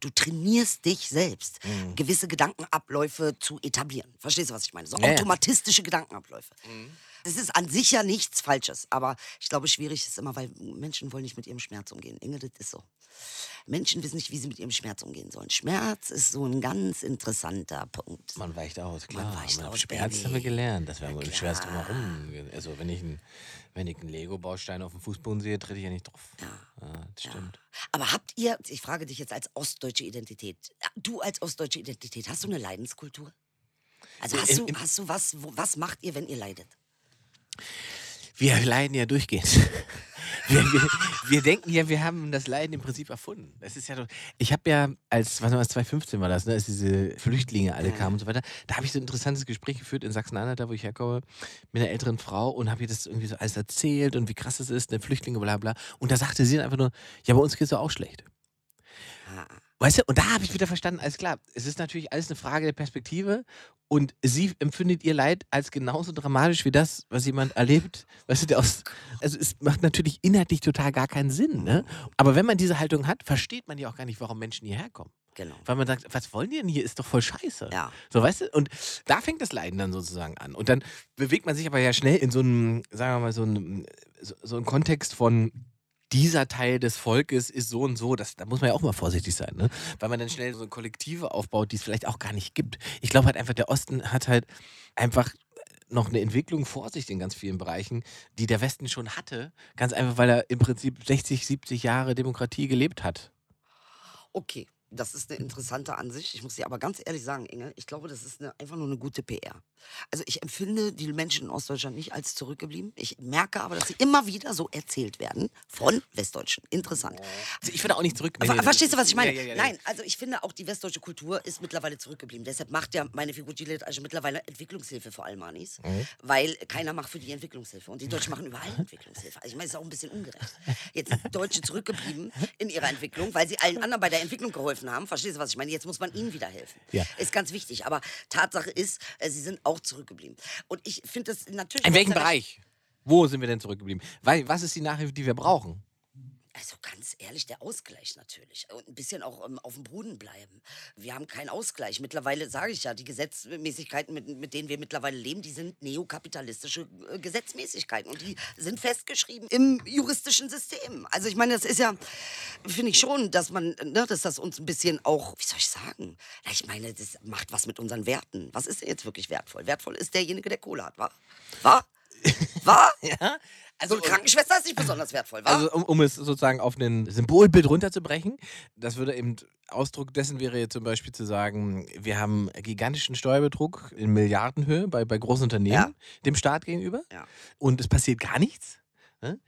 Du trainierst dich selbst, Mhm. gewisse Gedankenabläufe zu etablieren. Verstehst du, was ich meine? So Ja, ja. automatistische Gedankenabläufe. Mhm. Das ist an sich ja nichts Falsches, aber ich glaube, schwierig ist immer, weil Menschen wollen nicht mit ihrem Schmerz umgehen. Inge, das ist so. Menschen wissen nicht, wie sie mit ihrem Schmerz umgehen sollen. Schmerz ist so ein ganz interessanter Punkt. Man weicht aus, klar. weicht Man aus, Schmerz Baby. haben wir gelernt, dass wir Na ja, Schmerz drumherum. Also wenn ich einen, wenn ich einen Lego-Baustein auf dem Fußboden sehe, trete ich ja nicht drauf. Ja. Ja, das stimmt. Aber habt ihr, ich frage dich jetzt als ostdeutsche Identität, du als ostdeutsche Identität, hast du eine Leidenskultur? Also Ja, hast im- du, im- hast du was, was macht ihr, wenn ihr leidet? Wir leiden ja durchgehend. <laughs> Wir, wir, wir denken ja, wir haben das Leiden im Prinzip erfunden. Das ist ja doch, ich habe ja, als, was war das, 2015 war das, ne, als diese Flüchtlinge alle kamen und so weiter, da habe ich so ein interessantes Gespräch geführt in Sachsen-Anhalt, da wo ich herkomme, mit einer älteren Frau und habe ihr das irgendwie so alles erzählt und wie krass es ist, ne, Flüchtlinge, bla bla. Und da sagte sie dann einfach nur, ja, bei uns geht es doch auch schlecht. Weißt du, und da habe ich wieder verstanden, alles klar, es ist natürlich alles eine Frage der Perspektive und sie empfindet ihr Leid als genauso dramatisch wie das, was jemand erlebt. Weißt du, aus, also es macht natürlich inhaltlich total gar keinen Sinn, ne? Aber wenn man diese Haltung hat, versteht man ja auch gar nicht, warum Menschen hierher kommen. Genau. Weil man sagt, was wollen die denn hier? Ist doch voll scheiße. Ja. So, weißt du? Und da fängt das Leiden dann sozusagen an. Und dann bewegt man sich aber ja schnell in so einem, sagen wir mal, so einem, so, so einen Kontext von dieser Teil des Volkes ist so und so, das, da muss man ja auch mal vorsichtig sein, ne? Weil man dann schnell so Kollektive aufbaut, die es vielleicht auch gar nicht gibt. Ich glaube halt einfach, der Osten hat halt einfach noch eine Entwicklung vor sich in ganz vielen Bereichen, die der Westen schon hatte. Ganz einfach, weil er im Prinzip 60, 70 Jahre Demokratie gelebt hat. Okay, das ist eine interessante Ansicht. Ich muss dir aber ganz ehrlich sagen, Inge, ich glaube, das ist eine, einfach nur eine gute PR. Also ich empfinde die Menschen in Ostdeutschland nicht als zurückgeblieben. Ich merke aber, dass sie immer wieder so erzählt werden von Westdeutschen. Interessant. Also ich würde auch nicht zurück. nee, nee, verstehst du, was ich meine? Ja, Nein, also ich finde auch die westdeutsche Kultur ist mittlerweile zurückgeblieben. Deshalb macht ja meine Figur Gillette also mittlerweile Entwicklungshilfe für Almanis, Mhm. weil keiner macht für die Entwicklungshilfe. Und die Deutschen machen überall <laughs> Entwicklungshilfe. Also ich meine, es ist auch ein bisschen ungerecht. Jetzt sind Deutsche zurückgeblieben in ihrer Entwicklung, weil sie allen anderen bei der Entwicklung geholfen haben. Verstehst du, was ich meine? Jetzt muss man ihnen wieder helfen. Ja. Ist ganz wichtig. Aber Tatsache ist, äh, sie sind auch zurückgeblieben. Und ich finde das natürlich... In welchem. Bereich? Wo sind wir denn zurückgeblieben? Weil, was ist die Nachhilfe, die wir brauchen? Also ganz ehrlich, der Ausgleich natürlich. Und ein bisschen auch ähm, auf dem Boden bleiben. Wir haben keinen Ausgleich. Mittlerweile sage ich ja, die Gesetzmäßigkeiten, mit, mit denen wir mittlerweile leben, die sind neokapitalistische äh, Gesetzmäßigkeiten. Und die sind festgeschrieben im juristischen System. Also ich meine, das ist ja, finde ich schon, dass man, ne, dass das uns ein bisschen auch, wie soll ich sagen? Ich meine, das macht was mit unseren Werten. Was ist denn jetzt wirklich wertvoll? Wertvoll ist derjenige, der Kohle hat, wa? Wa? <laughs> Wa? Ja? So eine Krankenschwester ist nicht besonders wertvoll, wa? Also um, um es sozusagen auf ein Symbolbild runterzubrechen, das würde eben Ausdruck dessen wäre jetzt zum Beispiel zu sagen, wir haben gigantischen Steuerbetrug in Milliardenhöhe bei, bei großen Unternehmen Ja. dem Staat gegenüber Ja. und es passiert gar nichts. Ne?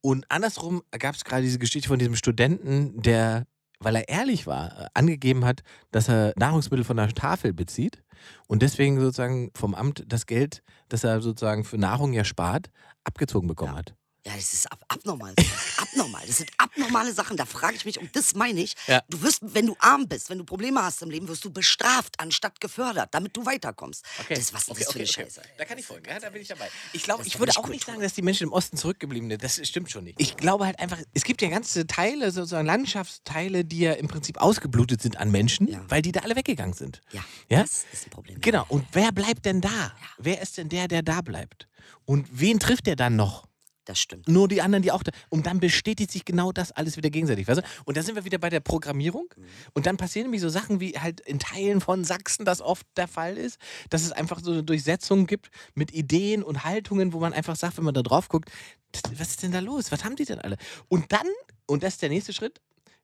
Und andersrum gab es gerade diese Geschichte von diesem Studenten, der, weil er ehrlich war, äh, angegeben hat, dass er Nahrungsmittel von der Tafel bezieht und deswegen sozusagen vom Amt das Geld, das er sozusagen für Nahrung ja spart, abgezogen bekommen Ja. hat. Ja, das ist ab abnormal. Das ist abnormal. Das sind abnormale Sachen. Da frage ich mich, und das meine ich. Ja. Du wirst, wenn du arm bist, wenn du Probleme hast im Leben, wirst du bestraft, anstatt gefördert, damit du weiterkommst. Das, was ist das für eine Scheiße? Da kann ich folgen, ja, da bin ich dabei. Ich glaube, ich würde auch nicht sagen, dass die Menschen im Osten zurückgeblieben sind. Das stimmt schon nicht. Ich glaube halt einfach, es gibt ja ganze Teile, sozusagen Landschaftsteile, die ja im Prinzip ausgeblutet sind an Menschen, Ja. weil die da alle weggegangen sind. Ja, Ja? das ist ein Problem. Genau. Und wer bleibt denn da? Wer ist denn der, der da bleibt? Und wen trifft der dann noch? Das stimmt. Nur die anderen, die auch da. Und dann bestätigt sich genau das alles wieder gegenseitig. Weißt du? Und da sind wir wieder bei der Programmierung. Und dann passieren nämlich so Sachen, wie halt in Teilen von Sachsen das oft der Fall ist, dass es einfach so eine Durchsetzung gibt mit Ideen und Haltungen, wo man einfach sagt, wenn man da drauf guckt, "Das- was ist denn da los? Was haben die denn alle? Und dann, und das ist der nächste Schritt,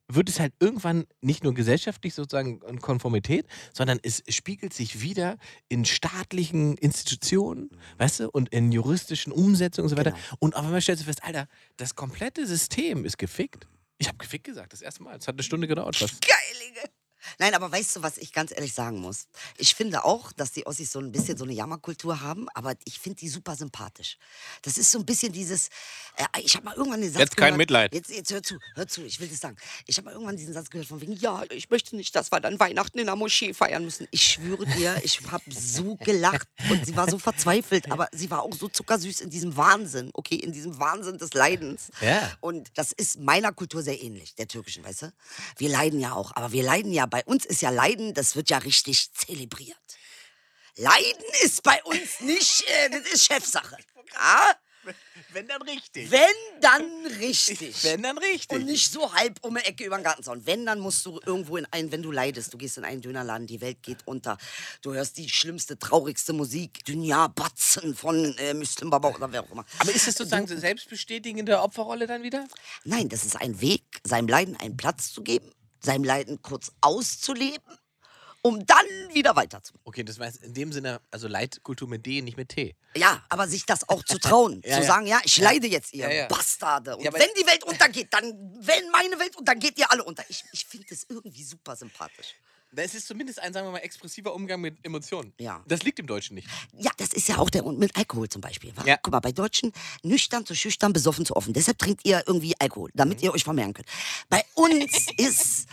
wird es halt irgendwann nicht nur gesellschaftlich sozusagen in Konformität, sondern es spiegelt sich wieder in staatlichen Institutionen, weißt du, und in juristischen Umsetzungen und so weiter. Genau. Und auf einmal stellst du fest, Alter, das komplette System ist gefickt. Ich habe gefickt gesagt, das erste Mal. Es hat eine Stunde gedauert fast. Geilige. Nein, aber weißt du, was ich ganz ehrlich sagen muss? Ich finde auch, dass die Ossis so ein bisschen so eine Jammerkultur haben, aber ich finde die super sympathisch. Das ist so ein bisschen dieses, äh, ich habe mal irgendwann den Satz Jetzt kein gehört, Mitleid. Jetzt, jetzt hör zu, hör zu, ich will das sagen. Ich habe mal irgendwann diesen Satz gehört von wegen, ja, ich möchte nicht, dass wir dann Weihnachten in der Moschee feiern müssen. Ich schwöre dir, ich habe so gelacht und sie war so verzweifelt, aber sie war auch so zuckersüß in diesem Wahnsinn, okay, in diesem Wahnsinn des Leidens. Ja. Und das ist meiner Kultur sehr ähnlich, der türkischen, weißt du? Wir leiden ja auch, aber wir leiden ja, bei uns ist ja Leiden, das wird ja richtig zelebriert. Leiden ist bei uns nicht, äh, das ist Chefsache. Ja? Wenn dann richtig. Wenn, dann richtig. Wenn dann richtig. Und nicht so halb um die Ecke über den Gartenzaun. Wenn, dann musst du irgendwo in einen, wenn du leidest, du gehst in einen Dönerladen, die Welt geht unter. Du hörst die schlimmste, traurigste Musik, Dünya Batzen von äh, Muslim Baba oder wer auch immer. Aber ist das sozusagen so selbstbestätigende Opferrolle dann wieder? Nein, das ist ein Weg, seinem Leiden einen Platz zu geben, seinem Leiden kurz auszuleben, um dann wieder weiterzumachen. Okay, das heißt in dem Sinne, also Leitkultur mit D, nicht mit T. Ja, aber sich das auch zu <laughs> trauen, Ja, zu ja. sagen, ja, ich leide jetzt, ihr Ja. Bastarde. Und wenn die Welt untergeht, dann, wenn meine Welt untergeht, geht ihr alle unter. Ich, ich finde das irgendwie super sympathisch. Das ist zumindest ein, sagen wir mal, expressiver Umgang mit Emotionen. Ja. Das liegt im Deutschen nicht. Ja, das ist ja auch der und mit Alkohol zum Beispiel. Wa? Ja. Guck mal, bei Deutschen nüchtern zu schüchtern, besoffen zu offen. Deshalb trinkt ihr irgendwie Alkohol, damit Mhm. ihr euch vermehren könnt. Bei uns <laughs> ist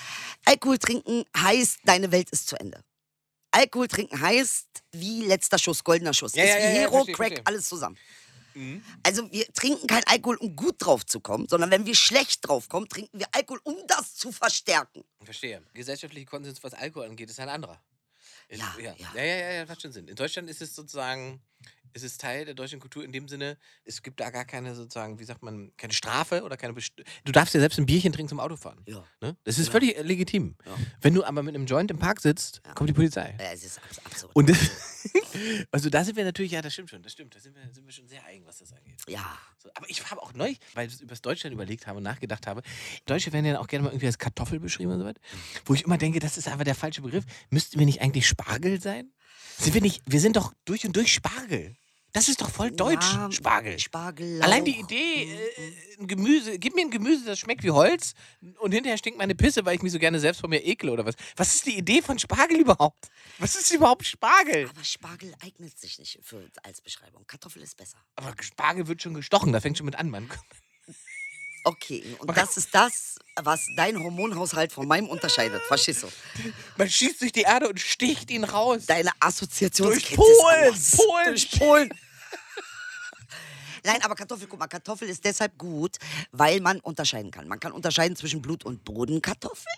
Alkohol trinken heißt, deine Welt ist zu Ende. Alkohol trinken heißt, wie letzter Schuss, goldener Schuss. Ja, ist ja, wie ja, ja, Hero, verstehe, Crack, verstehe. alles zusammen. Mhm. Also wir trinken kein Alkohol, um gut drauf zu kommen, sondern wenn wir schlecht drauf kommen, trinken wir Alkohol, um das zu verstärken. Verstehe. Gesellschaftliche Konsens, was Alkohol angeht, ist ein anderer. Ja, ja. ja. Ja, ja, ja, ja, macht schon Sinn. In Deutschland ist es sozusagen, ist es Teil der deutschen Kultur in dem Sinne, es gibt da gar keine sozusagen, wie sagt man, keine Strafe oder keine Best Du darfst ja selbst ein Bierchen trinken zum Autofahren. Ja. Ne? Das ist Ja. völlig äh, legitim. Ja. Wenn du aber mit einem Joint im Park sitzt, Ja. kommt die Polizei. Ja, es ist abs absurd. Und das, <laughs> also da sind wir natürlich, ja, das stimmt schon, das stimmt, da sind wir, sind wir schon sehr eigen, was das angeht. ja, So, aber ich habe auch neu, weil ich über das Deutschland überlegt habe und nachgedacht habe, Deutsche werden ja auch gerne mal irgendwie als Kartoffel beschrieben und so weiter, wo ich immer denke, das ist einfach der falsche Begriff. Müssten wir nicht eigentlich Spargel sein? Sind wir nicht, wir sind doch durch und durch Spargel. Das ist doch voll deutsch, Ja, Spargel. Spargel. Allein die. Idee, Mhm, äh, ein Gemüse, gib mir ein Gemüse, das schmeckt wie Holz und hinterher stinkt meine Pisse, weil ich mich so gerne selbst von mir ekle oder was. Was ist die Idee von Spargel überhaupt? Was ist überhaupt Spargel? Aber Spargel eignet sich nicht für, als Beschreibung. Kartoffel ist besser. Aber Spargel wird schon gestochen, da fängt schon mit an, Mann. Okay, und das ist das, was dein Hormonhaushalt von meinem unterscheidet. Verstehst du? Man schießt durch die Erde und sticht ihn raus. Deine Assoziationskette Durch Polen. Polen. Durch Polen. Nein, aber Kartoffel, guck mal, Kartoffel ist deshalb gut, weil man unterscheiden kann. Man kann unterscheiden zwischen Blut- und Bodenkartoffel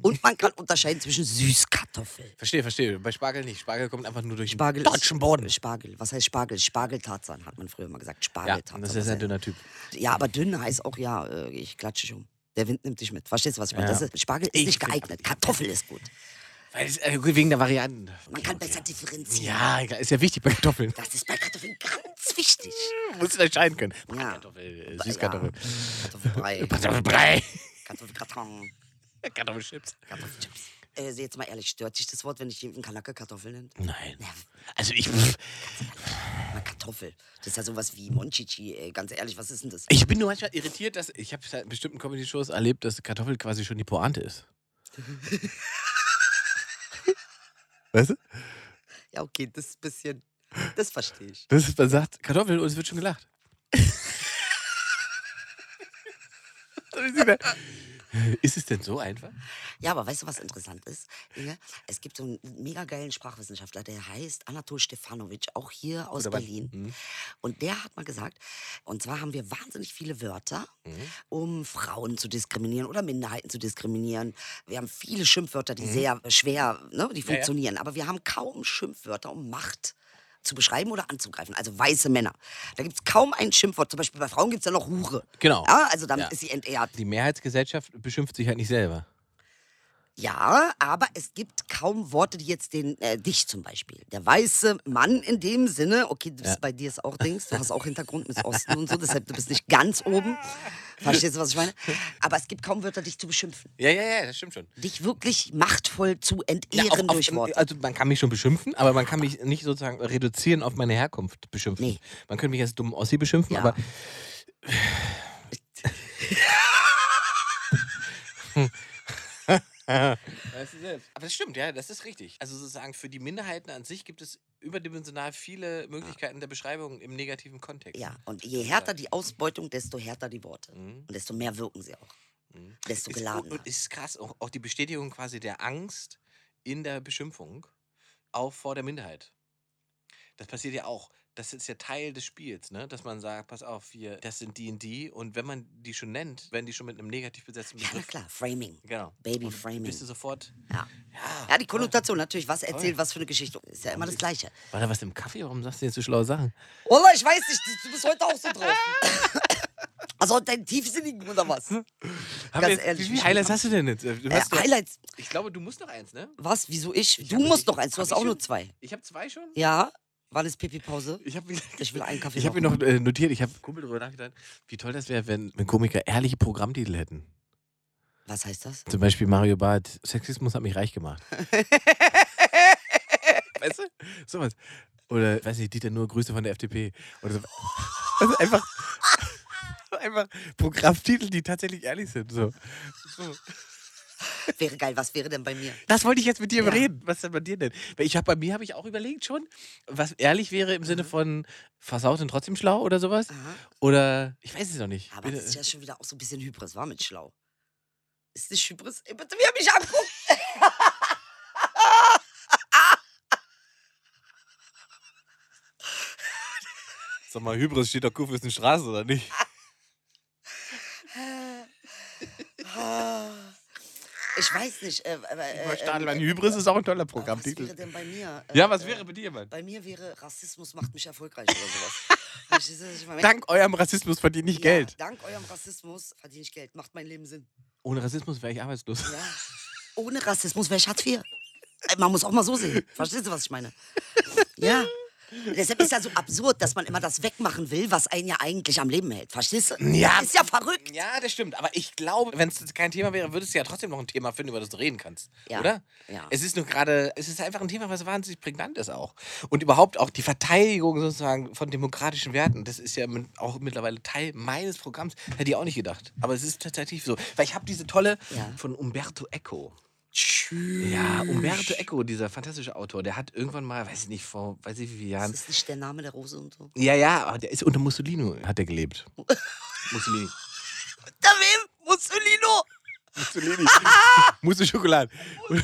und man kann unterscheiden zwischen Süßkartoffel. Verstehe, verstehe. Bei Spargel nicht. Spargel kommt einfach nur durch Spargel den deutschen Boden. Spargel. Was heißt Spargel? Spargeltarzan hat man früher mal gesagt. Ja, Spargeltarzan. das Was ist ein dünner Typ. Ja, aber dünn heißt auch, ja, äh, ich klatsche um. Der Wind nimmt dich mit. Verstehst du, was ich meine? Ja. Das ist, Spargel ist Ich nicht geeignet. Kartoffel ist gut. Weil es, äh, wegen der Varianten. Man kann besser differenzieren. Ja, ist ja wichtig bei Kartoffeln. Das ist bei Kartoffeln ganz wichtig. Musst du entscheiden können. Ja. Kartoffel, äh, Süßkartoffel. Ja. Kartoffelbrei, Kartoffelbrei. Kartoffelkarton, <laughs> Kartoffelchips. Kartoffelchips. Äh, jetzt mal ehrlich, stört dich das Wort, wenn ich jeden Kanacke Kartoffel nenne? Nein. Ja, Also ich, Kartoffel. Das ist ja sowas wie Monchichi, ey. Ganz ehrlich, was ist denn das? ich bin nur manchmal irritiert, dass ich habe in bestimmten Comedy-Shows erlebt, dass Kartoffel quasi schon die Pointe ist. <laughs> weißt du? Ja, okay, das ist ein bisschen. Das verstehe ich. Das ist, man sagt Kartoffel und es wird schon gelacht. <laughs> ist es denn so einfach? Ja, aber weißt du, was interessant ist? Inge? Es gibt so einen mega geilen Sprachwissenschaftler, der heißt Anatol Stefanovic, auch hier aus Oder? Berlin. Mhm. Und der hat mal gesagt, und zwar haben wir wahnsinnig viele Wörter, Mhm. um Frauen zu diskriminieren oder Minderheiten zu diskriminieren. Wir haben viele Schimpfwörter, Mhm. die sehr schwer, ne, die funktionieren. Aber wir haben kaum Schimpfwörter, um Macht zu beschreiben oder anzugreifen. Also weiße Männer. Da gibt es kaum ein Schimpfwort. Zum Beispiel bei Frauen gibt es ja noch Hure. Genau. Ja, also damit Ja. ist sie entehrt. Die Mehrheitsgesellschaft beschimpft sich halt nicht selber. Ja, aber es gibt kaum Worte, die jetzt den, äh, dich zum Beispiel, der weiße Mann in dem Sinne, okay, das Ja. bei dir ist auch Dings, du hast auch Hintergrund mit Osten und so, deshalb du bist nicht <laughs> ganz oben. Verstehst du, was ich meine? Aber es gibt kaum Wörter, dich zu beschimpfen. Ja, ja, ja, das stimmt schon. Dich wirklich machtvoll zu entehren auf- auf- durch Worte. Also man kann mich schon beschimpfen, aber man kann mich nicht sozusagen reduzieren auf meine Herkunft beschimpfen. Nee. Man könnte mich als dummen Ossi beschimpfen, Ja. aber <laughs> <laughs> Weißt du selbst. Aber das stimmt, ja, das ist richtig. Also sozusagen für die Minderheiten an sich gibt es überdimensional viele Möglichkeiten der Beschreibung im negativen Kontext. Ja, und je härter die Ausbeutung, desto härter die Worte. Mhm. Und desto mehr wirken sie auch. Mhm. Desto Ist, geladener. und ist krass, auch, auch die Bestätigung quasi der Angst in der Beschimpfung, auch vor der Minderheit. Das passiert ja auch. Das ist ja Teil des Spiels, ne? dass man sagt, pass auf, hier, das sind die und die. Und wenn man die schon nennt, werden die schon mit einem negativ besetzten Ja, na Begriff. klar, Framing. Genau. Baby Und Framing. Bist du sofort. Ja. Ja. Ja, die Konnotation natürlich, was erzählt, was für eine Geschichte. Ist ja immer das Gleiche. War da was im Kaffee? Warum sagst du jetzt so schlaue Sachen? Ola, ich weiß nicht, du bist heute auch so drauf. <laughs> Also dein tiefsinnigen oder was? Ganz jetzt, ehrlich, wie viele viel Highlights hast du denn jetzt? Du Äh, doch, Highlights. ich glaube, du musst noch eins, ne? Was? Wieso ich? Ich du musst ich- noch eins, du hast auch nur schon? zwei. Ich habe zwei schon. Ja? Wann ist Pipi-Pause? Ich Ich will einen Kaffee Ich habe mir noch äh, notiert, ich habe Kumpel darüber nachgedacht, wie toll das wäre, wenn, wenn Komiker ehrliche Programmtitel hätten. Was heißt das? Zum Beispiel Mario Barth, Sexismus hat mich reich gemacht. <laughs> weißt du? Sowas. Oder, weiß nicht, Dieter Nur, Grüße von der FDP. Oder so. Also einfach, <laughs> einfach Programmtitel, die tatsächlich ehrlich sind. So. so. <laughs> Wäre geil, was wäre denn bei mir? Das wollte ich jetzt mit dir Ja. reden. Was denn bei dir denn? Weil ich habe bei mir habe ich auch überlegt schon, was ehrlich wäre im Mhm. Sinne von versaut und trotzdem schlau oder sowas. Aha. Oder ich weiß es noch nicht. Aber das ist ja schon wieder auch so ein bisschen Hybris, war mit schlau. Ist nicht Hybris? Ey, bitte, wie er mich anguckt. <laughs> Sag mal, Hybris steht doch Kuh ist eine Straße, oder nicht? <laughs> Ich weiß nicht. Äh, äh, Stadelmann, äh, Hybris ist auch ein toller aber Was Programmtitel. wäre denn bei mir? Ja, Äh, was äh, wäre bei dir, Mann? Bei mir wäre Rassismus macht mich erfolgreich oder sowas. <laughs> Was ich meine? Dank eurem Rassismus verdiene ich Ja, Geld. Dank eurem Rassismus verdiene ich Geld. Macht mein Leben Sinn. Ohne Rassismus wäre ich arbeitslos. Ja. Ohne Rassismus wäre ich Hartz IV. Äh, Man muss auch mal so sehen. Verstehst du, was ich meine? <laughs> Ja. Deshalb ist ja so absurd, dass man immer das wegmachen will, was einen ja eigentlich am Leben hält. Verstehst du? Ja. Das ist ja verrückt. Ja, das stimmt. Aber ich glaube, wenn es kein Thema wäre, würdest du ja trotzdem noch ein Thema finden, über das du reden kannst. Ja. Oder? Ja. Es ist nur gerade, es ist einfach ein Thema, was wahnsinnig prägnant ist auch. Und überhaupt auch die Verteidigung sozusagen von demokratischen Werten, das ist ja auch mittlerweile Teil meines Programms. Hätte ich auch nicht gedacht. Aber es ist tatsächlich so. Weil ich habe diese tolle Ja. von Umberto Eco. Ja, Umberto Eco, dieser fantastische Autor, der hat irgendwann mal, weiß ich nicht, vor weiß ich wie vielen Das Jahren. ist nicht der Name der Rose und so. Ja, ja, aber der ist unter Mussolini hat er gelebt. <laughs> Mussolini. Da wem? Mussolino? Mussolini. <laughs> Mousse Schokolade. <laughs>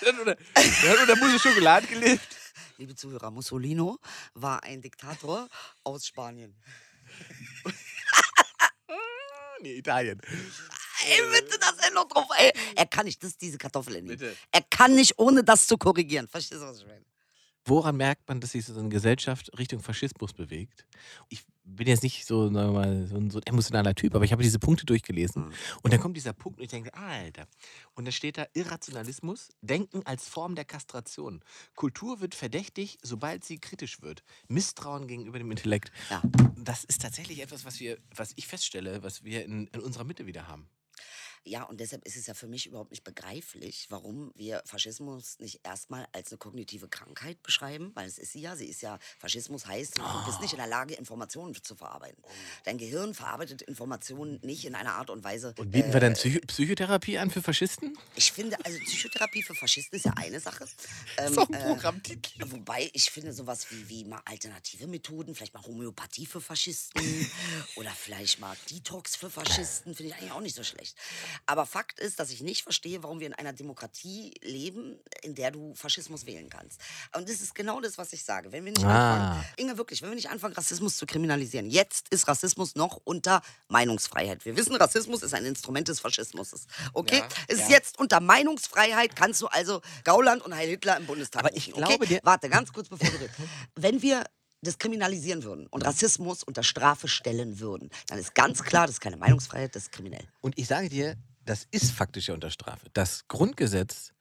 Der hat unter, der hat unter Mousse Schokolade gelebt. Liebe Zuhörer, Mussolino war ein Diktator aus Spanien. Nee, Italien. Ey, bitte, dass er noch drauf. Ey, er kann nicht, das ist diese Kartoffel in ihm. Bitte. Er kann nicht, ohne das zu korrigieren. Verstehst du, was ich meine? Woran merkt man, dass sich so eine Gesellschaft Richtung Faschismus bewegt? Ich bin jetzt nicht so, sagen wir mal, so ein, so ein emotionaler Typ, aber ich habe diese Punkte durchgelesen. Mhm. Und dann kommt dieser Punkt und ich denke, Alter. Und dann steht da Irrationalismus, Denken als Form der Kastration. Kultur wird verdächtig, sobald sie kritisch wird. Misstrauen gegenüber dem Intellekt. Ja. Das ist tatsächlich etwas, was wir, was ich feststelle, was wir in, in unserer Mitte wieder haben. Ja, und deshalb ist es ja für mich überhaupt nicht begreiflich, warum wir Faschismus nicht erstmal als eine kognitive Krankheit beschreiben, weil es ist sie ja. Sie ist ja, Faschismus heißt, du bist nicht in der Lage, Informationen zu verarbeiten. Dein Gehirn verarbeitet Informationen nicht in einer Art und Weise. Und bieten wir dann Psycho Psychotherapie an für Faschisten? Ich finde, also Psychotherapie für Faschisten ist ja eine Sache. <laughs> Ähm, So ein äh, Programmtitel. Wobei ich finde sowas wie, wie mal alternative Methoden, vielleicht mal Homöopathie für Faschisten <laughs> oder vielleicht mal Detox für Faschisten, finde ich eigentlich auch nicht so schlecht. Aber Fakt ist, dass ich nicht verstehe, warum wir in einer Demokratie leben, in der du Faschismus wählen kannst. Und das ist genau das, was ich sage. Wenn wir nicht Ah. anfangen, Inge, wirklich, wenn wir nicht anfangen, Rassismus zu kriminalisieren, jetzt ist Rassismus noch unter Meinungsfreiheit. Wir wissen, Rassismus ist ein Instrument des Faschismus. Okay? Ja, es ist ja. jetzt unter Meinungsfreiheit, kannst du also Gauland und Heil Hitler im Bundestag Aber ich rufen, glaube, okay? der- Warte, ganz kurz bevor du redest. Wenn wir das kriminalisieren würden und Rassismus unter Strafe stellen würden, dann ist ganz klar, das ist keine Meinungsfreiheit, das ist kriminell. Und ich sage dir, das ist faktisch ja unter Strafe. Das Grundgesetz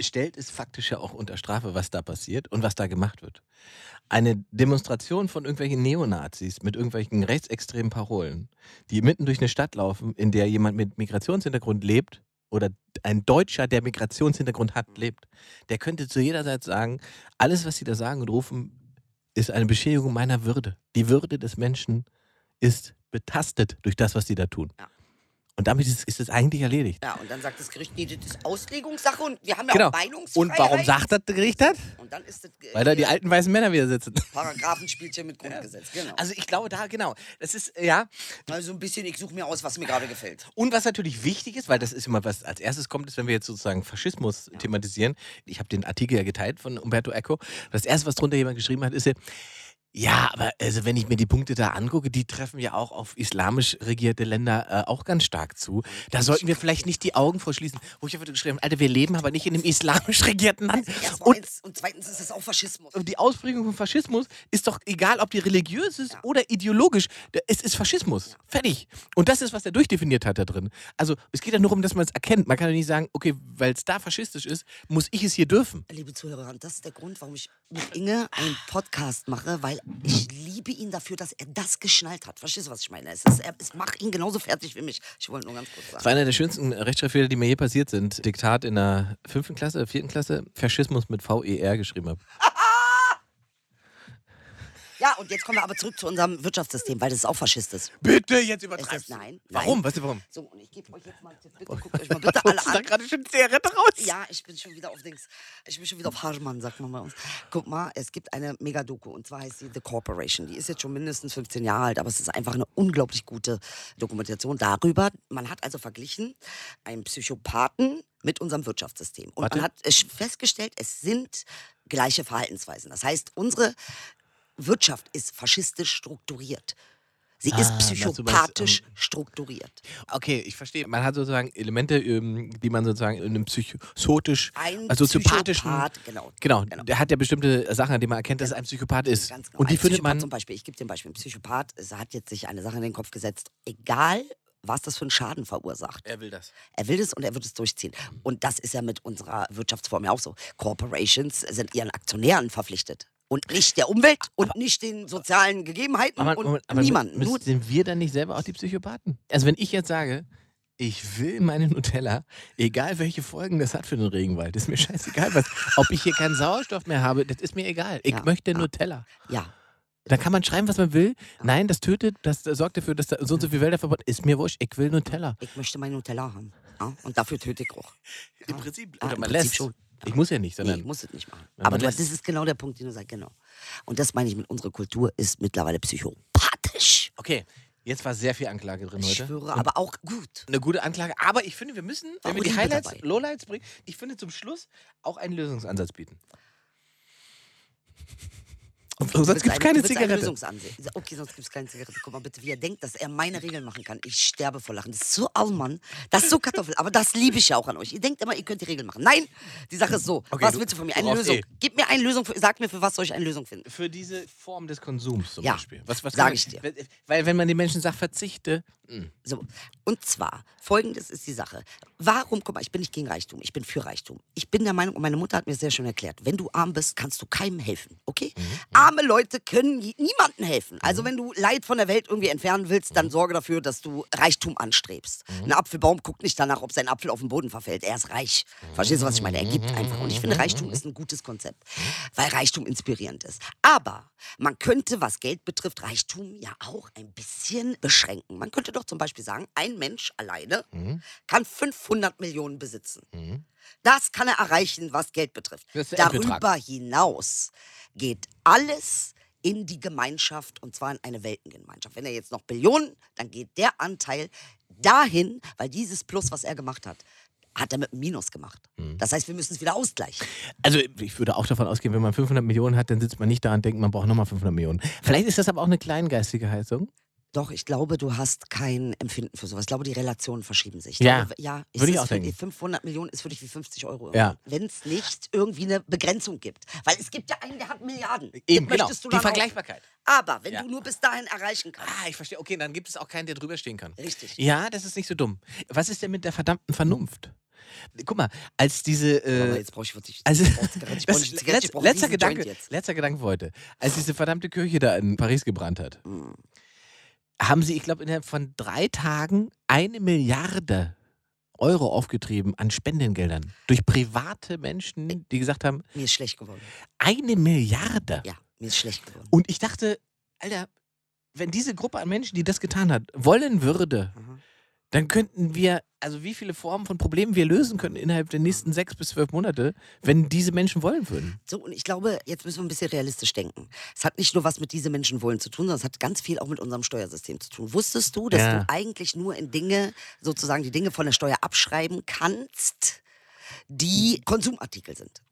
stellt es faktisch ja auch unter Strafe, was da passiert und was da gemacht wird. Eine Demonstration von irgendwelchen Neonazis mit irgendwelchen rechtsextremen Parolen, die mitten durch eine Stadt laufen, in der jemand mit Migrationshintergrund lebt oder ein Deutscher, der Migrationshintergrund hat, lebt, der könnte zu jeder Zeit sagen, alles, was sie da sagen und rufen, ist eine Beschädigung meiner Würde. Die Würde des Menschen ist betastet durch das, was sie da tun. Ja. Und damit ist, ist es eigentlich erledigt. Ja, und dann sagt das Gericht, nee, das ist Auslegungssache und wir haben ja Genau. auch Meinungsfreiheit. Und warum sagt das Gericht das? Und dann ist das äh, Weil da die alten weißen Männer wieder sitzen. Paragraphenspielchen mit Grundgesetz, genau. Also ich glaube da, genau. Das ist, ja. Also ein bisschen, ich suche mir aus, was mir gerade gefällt. Und was natürlich wichtig ist, weil das ist immer was als erstes kommt, ist, wenn wir jetzt sozusagen Faschismus thematisieren. Ich habe den Artikel ja geteilt von Umberto Eco. Das erste, was drunter jemand geschrieben hat, ist ja, ja, aber also wenn ich mir die Punkte da angucke, die treffen ja auch auf islamisch regierte Länder äh, auch ganz stark zu. Da sollten wir vielleicht nicht die Augen vorschließen. Wo ich einfach geschrieben habe, Alter, wir leben aber nicht in einem islamisch regierten Land. Und eins und zweitens ist es auch Faschismus. die Ausprägung von Faschismus ist doch egal, ob die religiös ist oder ideologisch. Es ist Faschismus. Fertig. Und das ist, was er durchdefiniert hat da drin. Also es geht ja nur um, dass man es erkennt. Man kann ja nicht sagen, okay, weil es da faschistisch ist, muss ich es hier dürfen. Liebe Zuhörer, und das ist der Grund, warum ich mit Inge einen Podcast mache, weil ich liebe ihn dafür, dass er das geschnallt hat. Verstehst du, was ich meine? Es, ist, er, es macht ihn genauso fertig wie mich. Ich wollte nur ganz kurz Das sagen. war einer der schönsten Rechtschreibfehler, die mir je passiert sind. Diktat in der fünften Klasse, vierten Klasse, Faschismus mit VER geschrieben habe. Ja, und jetzt kommen wir aber zurück zu unserem Wirtschaftssystem, weil das ist auch faschistisch. Bitte, jetzt übertreibst ist, du. nein, Warum? Weißt du warum? So, und ich gebe euch jetzt mal einen Tipp. Bitte guckt euch mal bitte <laughs> alle du da an. gerade schon Zigarette raus? Ja, ich bin schon wieder auf Dings. Ich bin schon wieder auf Hartmann, sagt man bei uns. Guck mal, es gibt eine Mega-Doku und zwar heißt sie The Corporation. Die ist jetzt schon mindestens 15 Jahre alt, aber es ist einfach eine unglaublich gute Dokumentation darüber. Man hat also verglichen einen Psychopathen mit unserem Wirtschaftssystem. Und Warte. man hat festgestellt, es sind gleiche Verhaltensweisen. Das heißt, unsere Wirtschaft ist faschistisch strukturiert. Sie Ah, ist du, meinst, psychopathisch ähm, strukturiert. Okay, ich verstehe. Man hat sozusagen Elemente, ähm, die man sozusagen in einem psychotisch, Ein also psychopathischen. Psychopath, genau. Genau, Genau. der hat ja bestimmte Sachen, an denen man erkennt, dass er ein Psychopath ist. Ganz genau. Und die Ein findet Psychopath man. Zum Beispiel, ich gebe dir ein Beispiel. Ein Psychopath es hat jetzt sich eine Sache in den Kopf gesetzt, egal was das für einen Schaden verursacht. Er will das. Er will es und er wird es durchziehen. Und das ist ja mit unserer Wirtschaftsform ja auch so. Corporations sind ihren Aktionären verpflichtet. Und nicht der Umwelt und nicht den sozialen Gegebenheiten Aber, und aber niemanden. mü- Nur Sind wir dann nicht selber auch die Psychopathen? Also wenn ich jetzt sage, ich will meine Nutella, egal welche Folgen das hat für den Regenwald, ist mir scheißegal, was, ob ich hier keinen Sauerstoff mehr habe, das ist mir egal. Ich Ja, möchte ja. Nutella. ja, Da kann man schreiben, was man will. Nein, das tötet, das sorgt dafür, dass da so und so viel Wälder verbaut. Ist mir wurscht, ich will Nutella. ich möchte mein Nutella haben. Ja? Und dafür töte ich auch. Im Prinzip, oder im man Prinzip lässt. schon. Ich muss ja nicht, Nee, sondern ich muss es nicht machen. Aber das ist genau der Punkt, den du sagst, genau. Und das meine ich mit unserer Kultur ist mittlerweile psychopathisch. Okay, jetzt war sehr viel Anklage drin Ich heute. schwöre, Und aber auch gut. eine gute Anklage. Aber ich finde, wir müssen, wenn wir die Highlights, dabei. Lowlights bringen, ich finde zum Schluss auch einen Lösungsansatz bieten. Und sonst gibt es eine- keine Zigarette. Okay, sonst gibt es keine Zigarette. Guck mal bitte, wie er denkt, dass er meine Regeln machen kann. Ich sterbe vor Lachen. Das ist so Allmann. Das ist so Kartoffel. Aber das liebe ich ja auch an euch. Ihr denkt immer, ihr könnt die Regeln machen. Nein, die Sache ist so. Okay, was du- willst du von mir? Eine Lösung. eh. Gib mir eine Lösung. Für, sag mir, für was soll ich eine Lösung finden? Für diese Form des Konsums zum Ja, Beispiel. Was, was sag ich dir. Weil- wenn man den Menschen sagt, verzichte, mh, So. Und zwar, folgendes ist die Sache. Warum, guck mal, ich bin nicht gegen Reichtum, ich bin für Reichtum. Ich bin der Meinung, und meine Mutter hat mir sehr schön erklärt, wenn du arm bist, kannst du keinem helfen, okay? Arme Leute können niemandem helfen. Also wenn du Leid von der Welt irgendwie entfernen willst, dann sorge dafür, dass du Reichtum anstrebst. Ein Apfelbaum guckt nicht danach, ob sein Apfel auf den Boden verfällt. Er ist reich. Verstehst du, was ich meine? Er gibt einfach. Und ich finde, Reichtum ist ein gutes Konzept, weil Reichtum inspirierend ist. Aber man könnte, was Geld betrifft, Reichtum ja auch ein bisschen beschränken. Man könnte doch zum Beispiel sagen, ein Mensch alleine kann 500 Millionen besitzen. Das kann er erreichen, was Geld betrifft. Darüber hinaus geht alles in die Gemeinschaft und zwar in eine Weltengemeinschaft. Wenn er jetzt noch Billionen, dann geht der Anteil dahin, weil dieses Plus, was er gemacht hat, hat er mit einem Minus gemacht. Mhm. Das heißt, wir müssen es wieder ausgleichen. Also ich würde auch davon ausgehen, wenn man 500 Millionen hat, dann sitzt man nicht da und denkt, man braucht nochmal 500 Millionen. Vielleicht ist das aber auch eine kleingeistige Heizung. Doch, ich glaube, du hast kein Empfinden für sowas. Ich glaube, die Relationen verschieben sich. Ich Ja, glaube, ja es würde ich auch denken. die 500 Millionen ist für dich wie 50 Euro. Ja. Wenn es nicht irgendwie eine Begrenzung gibt. Weil es gibt ja einen, der hat Milliarden. Eben, Das genau. Die dann auch. Vergleichbarkeit. Aber wenn Ja. du nur bis dahin erreichen kannst. Ah, ich verstehe. Okay, dann gibt es auch keinen, der drüber stehen kann. Richtig. Ja, das ist nicht so dumm. Was ist denn mit der verdammten Vernunft? Guck mal, als diese. Äh, jetzt brauche ich wirklich. also, ich <laughs> ich ich letz, letzter, Gedanke, letzter Gedanke heute. Als diese verdammte Kirche da in Paris gebrannt hat, Mm. Haben sie, ich glaube, innerhalb von drei Tagen eine Milliarde Euro aufgetrieben an Spendengeldern. Durch private Menschen, die gesagt haben, Mir ist schlecht geworden. eine Milliarde. Ja, mir ist schlecht geworden. Und ich dachte, Alter, wenn diese Gruppe an Menschen, die das getan hat, wollen würde, Aha. Dann könnten wir, also wie viele Formen von Problemen wir lösen könnten innerhalb der nächsten sechs bis zwölf Monate, wenn diese Menschen wollen würden. So, und ich glaube, jetzt müssen wir ein bisschen realistisch denken. Es hat nicht nur was mit diesen Menschen wollen zu tun, sondern es hat ganz viel auch mit unserem Steuersystem zu tun. Wusstest du, dass Ja. du eigentlich nur in Dinge, sozusagen die Dinge von der Steuer abschreiben kannst, die Konsumartikel sind?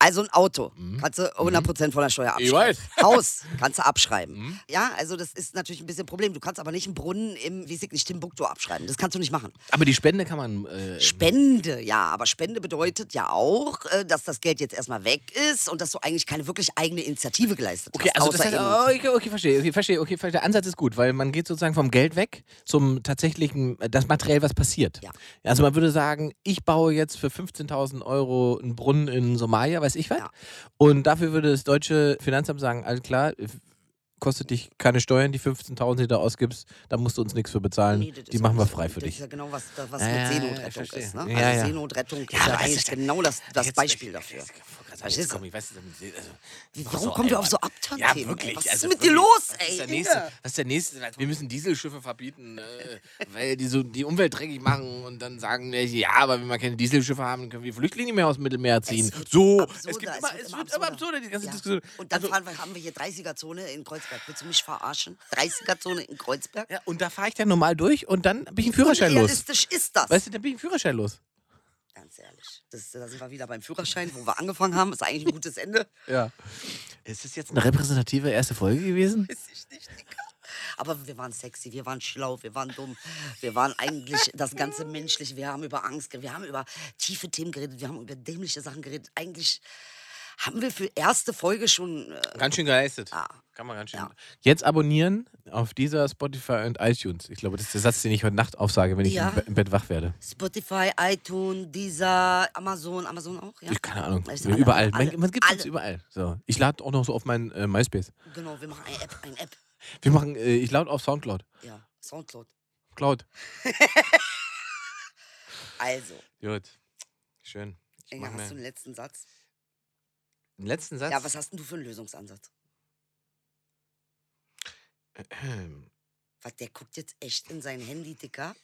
Also ein Auto kannst du 100% von der Steuer Mhm. Ich abschreiben. weiß. <laughs> Haus kannst du abschreiben. Mhm. Ja, also das ist natürlich ein bisschen ein Problem. Du kannst aber nicht einen Brunnen im, wie ich nicht, Timbuktu abschreiben. Das kannst du nicht machen. Aber die Spende kann man. Äh, Spende, ja, aber Spende bedeutet ja auch, äh, dass das Geld jetzt erstmal weg ist und dass du eigentlich keine wirklich eigene Initiative geleistet Okay, hast. also das heißt, oh, okay, okay, verstehe, okay, verstehe, okay, verstehe. Der Ansatz ist gut, weil man geht sozusagen vom Geld weg zum tatsächlichen, äh, das materiell, was passiert. Ja. Also man würde sagen, ich baue jetzt für 15.000 Euro einen Brunnen in Somalia, weiß ich was. Ja. Und dafür würde das deutsche Finanzamt sagen, alles klar, kostet dich keine Steuern, die 15.000, die du da ausgibst. Da musst du uns nichts für bezahlen. Nee, das die machen wir frei für Das dich. ist ja genau, was, was mit ja, Seenotrettung ist. Ne? Ja, also. Seenotrettung ist Ja, eigentlich genau das, das Beispiel dafür. Gerade sagen, Verstehst jetzt komm, ich weiß nicht, also, noch warum so kommen wir auf so Upturn-Themen? Ja, ey? wirklich. Was also ist mit dir los, was ey? Ist der nächste, was ist der nächste? Wir müssen Dieselschiffe verbieten, äh, weil die so die Umwelt dreckig machen und dann sagen, ja, aber wenn wir keine Dieselschiffe haben, dann können wir Flüchtlinge mehr aus dem Mittelmeer ziehen. Es So, absurder, es gibt es immer, wird es wird immer absurder. die ganze Ja. Diskussion. Und dann Also, fahren wir, haben wir hier 30er-Zone in Kreuzberg. Willst du mich verarschen? 30er-Zone in Kreuzberg? ja, und da fahre ich dann normal durch und dann bin ich einen Führerschein los. Unrealistisch ist das. Weißt du, dann bin ich einen Führerschein los. Ganz ehrlich. Das, da sind wir wieder beim Führerschein, wo wir angefangen haben. Ist eigentlich ein gutes Ende. <laughs> Ja. Ist das jetzt eine repräsentative erste Folge gewesen? Weiß ich nicht, Digga. Aber wir waren sexy, wir waren schlau, wir waren dumm. Wir waren eigentlich das ganze menschlich. Wir haben über Angst geredet, wir haben über tiefe Themen geredet, wir haben über dämliche Sachen geredet. Eigentlich haben wir für erste Folge schon. Äh, Ganz schön geleistet. ah, Kann man ganz schön. Ja. Jetzt abonnieren auf dieser Spotify und iTunes. Ich glaube, das ist der Satz, den ich heute Nacht aufsage, wenn ich Ja. im, Be- im Bett wach werde. Spotify, iTunes, dieser Amazon, Amazon auch, ja? Ich keine Ahnung. Alle, überall. alle, man man gibt uns alle. überall. So. Ich lade auch noch so auf meinen äh, MySpace. Genau, wir machen eine App, eine App. Wir machen, äh, ich lade auf Soundcloud. Ja, Soundcloud. Cloud. <laughs> Also, Gut. Schön. Ich mach hast du einen letzten Satz? Einen letzten Satz. Ja, was hast denn du für einen Lösungsansatz? Was, der guckt jetzt echt in sein Handy, Dicker.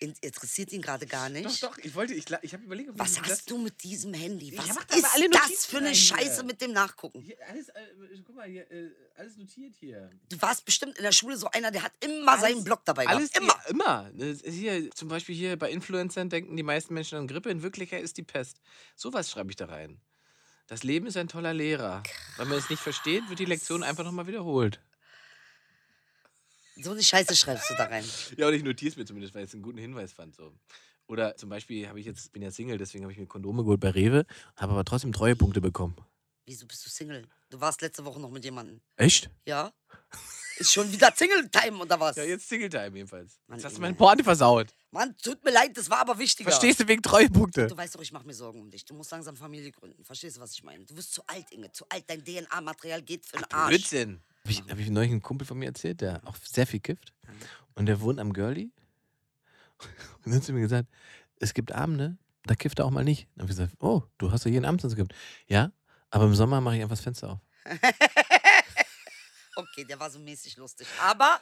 In, interessiert ihn gerade gar nicht. Doch, doch, ich wollte, ich, ich habe überlegt, Was hast du mit diesem Handy? Was mal alle ist das für eine. Scheiße mit dem Nachgucken? Hier, alles, äh, guck mal, hier, äh, alles notiert hier. Du warst bestimmt in der Schule so einer, der hat immer seinen Alles- Blog dabei Alles gehabt. immer. Immer. immer. Das ist hier, zum Beispiel hier bei Influencern denken die meisten Menschen an Grippe. In Wirklichkeit ist die Pest. Sowas schreibe ich da rein. Das Leben ist ein toller Lehrer. Wenn man es nicht versteht, wird die Lektion einfach nochmal wiederholt. So eine Scheiße schreibst du da rein. Ja, und ich notiere es mir zumindest, weil ich es einen guten Hinweis fand. So. Oder zum Beispiel habe ich jetzt, bin ja Single, deswegen habe ich mir Kondome geholt bei Rewe, habe aber trotzdem Treuepunkte bekommen. Wieso bist du Single? Du warst letzte Woche noch mit jemandem. Echt? Ja? Ist schon wieder Single-Time oder was? Ja, jetzt Single-Time jedenfalls. Mann, Jetzt hast du Inge. meine Porte versaut. Mann, tut mir leid, das war aber wichtiger. Verstehst du wegen Treuepunkte? Du weißt doch, ich mache mir Sorgen um dich. Du musst langsam Familie gründen. Verstehst du, was ich meine? Du wirst zu alt, Inge. Zu alt. Dein DNA-Material geht für den Arsch. Blödsinn. Habe ich, hab ich neulich einen Kumpel von mir erzählt, der auch sehr viel kifft. Und der wohnt am Girlie. Und dann hat sie mir gesagt, es gibt Abende, da kifft er auch mal nicht. Dann habe ich gesagt, oh, du hast doch jeden Abend sonst gekifft. Ja, aber im Sommer mache ich einfach das Fenster auf. <laughs> Okay, der war so mäßig lustig. Aber.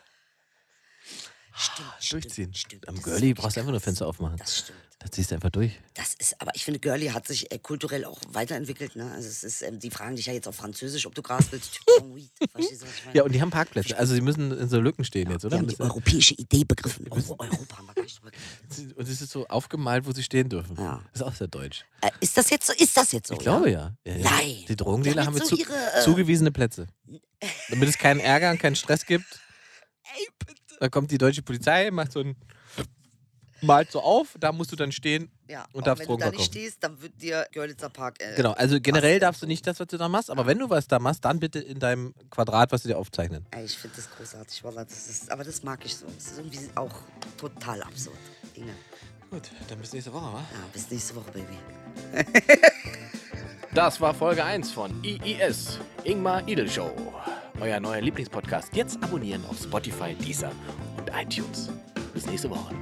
Stimmt, stimmt, Durchziehen. Stimmt, Am das Girlie brauchst du einfach nur. Fenster aufmachen. Das stimmt. Da ziehst du einfach durch. Das ist, aber ich finde, Girlie hat sich äh, kulturell auch weiterentwickelt. Ne? Also es ist, ähm, die fragen dich ja jetzt auf Französisch, ob du Gras willst. <laughs> Typ von Weed. Verstehst du, was ich meine? Ja, und die haben Parkplätze. Also sie müssen in so Lücken stehen jetzt, Die oder? haben die europäische Idee begriffen. Oh, Europa haben wir gar nicht geredet. <laughs> Und es ist so aufgemalt, wo sie stehen dürfen. Ja. Das ist auch sehr deutsch. Äh, ist das jetzt so? Ist das jetzt so? Ich glaube ja. ja, ja. Nein. Die Drogendealer Die haben jetzt zu, so ihre, äh, zugewiesene Plätze. <laughs> Damit es keinen Ärger und keinen Stress gibt. Ey, bitte. Da kommt die deutsche Polizei, macht so ein. malt so auf, da musst du dann stehen. Ja, Und darfst wenn Drogen du da nicht verkaufen. stehst, dann wird dir Görlitzer Park. Äh, Genau, also generell darfst du nicht das, was du da machst, aber wenn du was da machst, dann bitte in deinem Quadrat, was sie dir aufzeichnen. Ey, ich finde das großartig, das ist, aber das mag ich so. Das ist irgendwie auch total absurd. Inge. Gut, dann bis nächste Woche, wa? Ja, bis nächste Woche, Baby. <laughs> Das war Folge 1 von IIS, Ingmar Idel Show. Euer neuer Lieblingspodcast. Jetzt abonnieren auf Spotify, Deezer und iTunes. Bis nächste Woche.